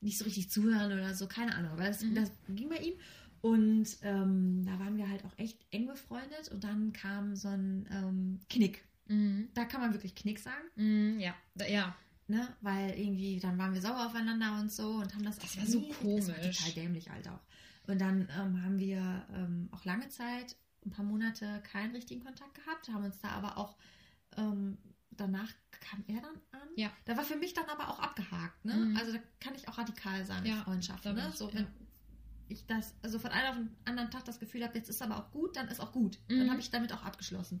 nicht so richtig zuhören oder so, keine Ahnung. Aber das, Mhm. das ging bei ihm. Und ähm, da waren wir halt auch echt eng befreundet und dann kam so ein ähm, Knick. Mhm. Da kann man wirklich Knick sagen, Mhm, ja, da, ja. ne? Weil irgendwie, dann waren wir sauer aufeinander und so und haben das, Das war so nie- Das komisch. war total dämlich halt auch. Und dann ähm, haben wir ähm, auch lange Zeit, ein paar Monate keinen richtigen Kontakt gehabt, haben uns da aber auch ähm, danach kam er dann an. Ja. Da war für mich dann aber auch abgehakt. Ne? Mhm. Also da kann ich auch radikal sein Ja, mit Freundschaften. Ne? So, ja. wenn ich das, also von einem auf den anderen Tag das Gefühl habe, jetzt ist aber auch gut, dann ist auch gut. Mhm. Dann habe ich damit auch abgeschlossen.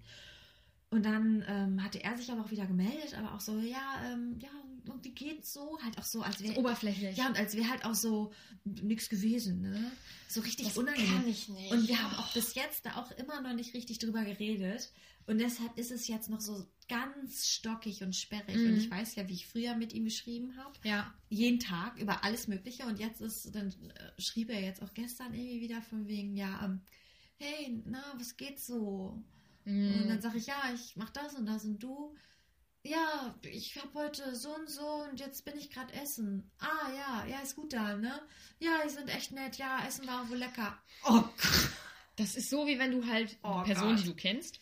Und dann ähm, hatte er sich aber auch wieder gemeldet, aber auch so, ja, ähm, ja, und wie geht's so? Halt auch so, als wäre Oberflächlich. ja, und als wäre halt auch so nichts gewesen, ne? So richtig das unangenehm. kann ich nicht. Und wir haben auch bis jetzt da auch immer noch nicht richtig drüber geredet. Und deshalb ist es jetzt noch so ganz stockig und sperrig. Mhm. Und ich weiß ja, wie ich früher mit ihm geschrieben habe. Ja. Jeden Tag über alles Mögliche. Und jetzt ist, dann äh, schrieb er jetzt auch gestern irgendwie wieder von wegen, ja, ähm, hey, na, was geht so? Und dann Mhm. sage ich, ja, ich mach das und das und du. Ja, ich habe heute so und so und jetzt bin ich gerade essen. Ah, ja, ja, ist gut da, ne? Ja, die sind echt nett. Ja, Essen war wohl lecker. Oh Das ist so, wie wenn du halt Oh eine Person, Gott. die du kennst,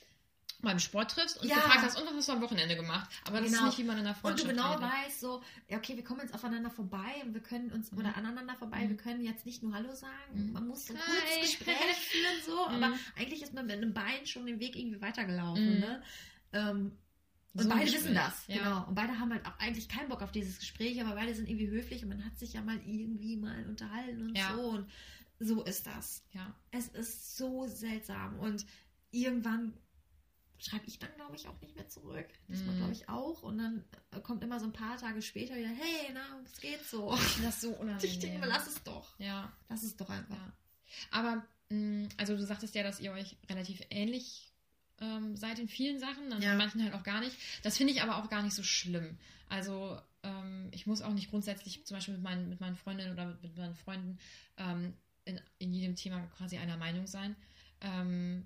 beim Sport triffst und Ja. gefragt hast, und was hast du am Wochenende gemacht? Aber das Genau. ist nicht, wie man in Und Freundschaft du genau redet. weißt, so, okay, wir kommen jetzt aufeinander vorbei und wir können uns, Mhm. oder aneinander vorbei, Mhm. wir können jetzt nicht nur Hallo sagen, Mhm. man muss so ein kurzes Gespräch (laughs) führen, so, aber Mhm. eigentlich ist man mit einem Bein schon den Weg irgendwie weitergelaufen, Mhm. ne? Ähm, und So beide Gespräch, wissen das, ja. genau. Und beide haben halt auch eigentlich keinen Bock auf dieses Gespräch, aber beide sind irgendwie höflich und man hat sich ja mal irgendwie mal unterhalten und Ja. so. Und so ist das. Ja. Es ist so seltsam. Und irgendwann schreibe ich dann, glaube ich, auch nicht mehr zurück. Diesmal, Mhm. glaube ich, auch. Und dann äh, kommt immer so ein paar Tage später wieder, hey, na, was geht so? Das ist so Und (laughs) ich denke unangenehm. lass es doch. Ja. Lass es doch einfach. Ja. Aber, mh, also du sagtest ja, dass ihr euch relativ ähnlich ähm, seid in vielen Sachen, dann Ja. in manchen halt auch gar nicht. Das finde ich aber auch gar nicht so schlimm. Also ähm, ich muss auch nicht grundsätzlich zum Beispiel mit meinen, mit meinen Freundinnen oder mit, mit meinen Freunden ähm, in, in jedem Thema quasi einer Meinung sein. Ähm,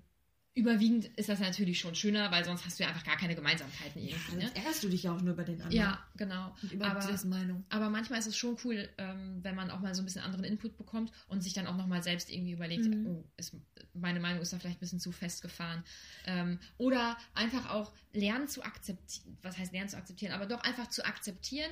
überwiegend ist das natürlich schon schöner, weil sonst hast du ja einfach gar keine Gemeinsamkeiten irgendwie. Ne? Sonst ärgerst du dich ja auch nur über den anderen. Ja, genau. Und über Aber- Meinung. Aber manchmal ist es schon cool, ähm, wenn man auch mal so ein bisschen anderen Input bekommt und sich dann auch nochmal selbst irgendwie überlegt, Mhm. oh, ist, meine Meinung ist da vielleicht ein bisschen zu festgefahren. Ähm, oder einfach auch lernen zu akzeptieren, was heißt lernen zu akzeptieren, aber doch einfach zu akzeptieren,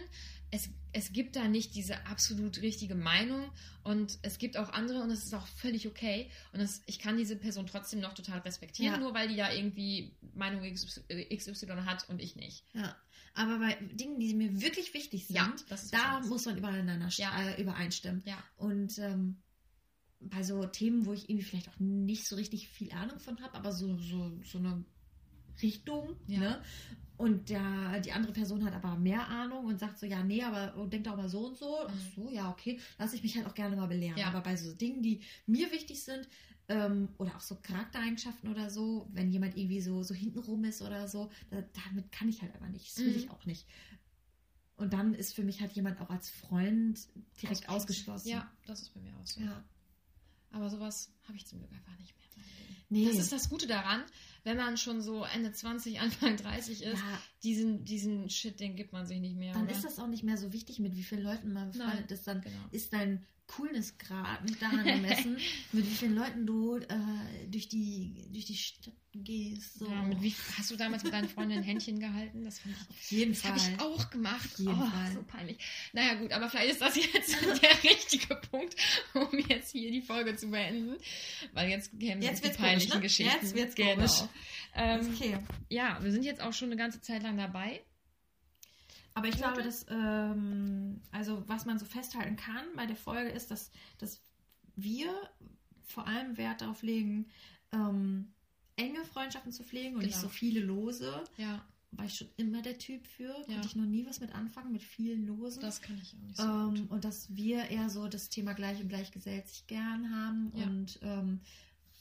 es, es gibt da nicht diese absolut richtige Meinung und es gibt auch andere und es ist auch völlig okay. Und das, ich kann diese Person trotzdem noch total respektieren, Ja. nur weil die da irgendwie Meinung XY hat und ich nicht. Ja. Aber bei Dingen, die mir wirklich wichtig sind, Ja, das da muss man übereinander Ja. äh, übereinstimmen. Ja. Und ähm, bei so Themen, wo ich irgendwie vielleicht auch nicht so richtig viel Ahnung von habe, aber so, so, so eine Richtung. Ja. Ne? Und der, die andere Person hat aber mehr Ahnung und sagt so, ja, nee, aber denkt auch mal so und so. Ach so, ja, okay. Lass ich mich halt auch gerne mal belehren. Ja. Aber bei so Dingen, die mir wichtig sind, ähm, oder auch so Charaktereigenschaften oder so, wenn jemand irgendwie so, so hintenrum ist oder so, da, damit kann ich halt aber nicht. Das will Mhm. ich auch nicht. Und dann ist für mich halt jemand auch als Freund direkt ausgeschlossen. Ja, das ist bei mir auch so. Ja. Aber sowas habe ich zum Glück einfach nicht mehr. Nee. Das ist das Gute daran, wenn man schon so Ende 20, Anfang 30 ist, ja, diesen, diesen Shit, den gibt man sich nicht mehr. dann oder? ist das auch nicht mehr so wichtig, mit wie vielen Leuten man befreundet ist. Dann Genau. ist dein Coolnessgrad nicht daran gemessen, (laughs) mit wie vielen Leuten du äh, durch, die, durch die Stadt gehst. So. Ja, mit wie, hast du damals mit deinen Freunden ein Händchen gehalten? Das fand ich Auf jeden Das Fall. habe ich auch gemacht. Auf jeden oh, Fall. so peinlich. Naja, gut, aber vielleicht ist das jetzt (laughs) der richtige Punkt, um jetzt hier die Folge zu beenden. Weil jetzt kämen Jetzt die peinlichen komisch, ne? Geschichten. Jetzt wird's genau. komisch. Ähm, okay. Ja, wir sind jetzt auch schon eine ganze Zeit lang dabei. Aber ich glaube, dass, ähm, also was man so festhalten kann bei der Folge ist, dass, dass wir vor allem Wert darauf legen, ähm, enge Freundschaften zu pflegen und nicht Genau. so viele lose. Ja, War ich schon immer der Typ für. Konnte Ja. ich noch nie was mit anfangen, mit vielen Losen. das kann ich auch nicht so Ähm, gut. und dass wir eher so das Thema gleich und gleich gesellt sich gern haben Ja. und ähm,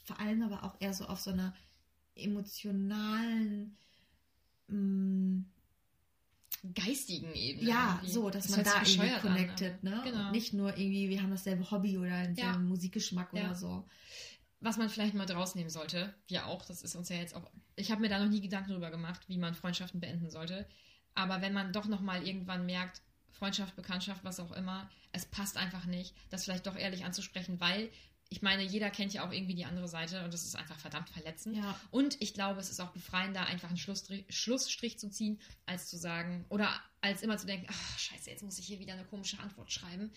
vor allem aber auch eher so auf so einer emotionalen, mh, Geistigen Ebene. ja, irgendwie. so, dass Das man da irgendwie bescheuert an, connected, aber- ne? Genau. Und nicht nur irgendwie, wir haben dasselbe Hobby oder denselben Ja. Musikgeschmack Ja. oder so. was man vielleicht mal draus nehmen sollte, wir auch, das ist uns ja jetzt auch, ich habe mir da noch nie Gedanken drüber gemacht, wie man Freundschaften beenden sollte. Aber wenn man doch nochmal irgendwann merkt, Freundschaft, Bekanntschaft, was auch immer, es passt einfach nicht, das vielleicht doch ehrlich anzusprechen, weil ich meine, jeder kennt ja auch irgendwie die andere Seite und das ist einfach verdammt verletzend. Ja. Und ich glaube, es ist auch befreiender, einfach einen Schlussstrich, Schlussstrich zu ziehen, als zu sagen, oder als immer zu denken, ach scheiße, jetzt muss ich hier wieder eine komische Antwort schreiben.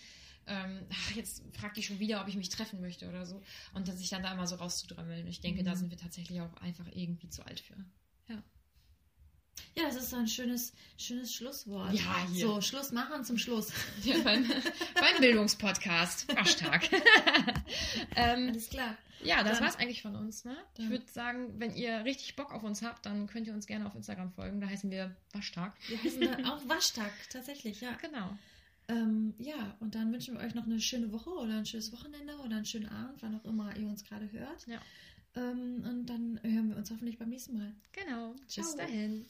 Ähm, ach, jetzt fragt die schon wieder, ob ich mich treffen möchte oder so. Und dann sich dann da immer so rauszudrömmeln. Ich denke, Mhm. da sind wir tatsächlich auch einfach irgendwie zu alt für. Ja, das ist so ein schönes, schönes Schlusswort. Ja, hier. So, Schluss machen zum Schluss. (laughs) Ja, beim, beim Bildungspodcast. Waschtag. (laughs) ähm, Alles klar. ja, das Dann- war's eigentlich von uns. Ne? Ich würde sagen, wenn ihr richtig Bock auf uns habt, dann könnt ihr uns gerne auf Instagram folgen. Da heißen wir Waschtag. Wir heißen da auch Waschtag, tatsächlich, ja. Genau. Ähm, ja, und dann wünschen wir euch noch eine schöne Woche oder ein schönes Wochenende oder einen schönen Abend, wann auch immer ihr uns gerade hört. Ja. Ähm, und dann hören wir uns hoffentlich beim nächsten Mal. Genau. Bis Ciao. dahin.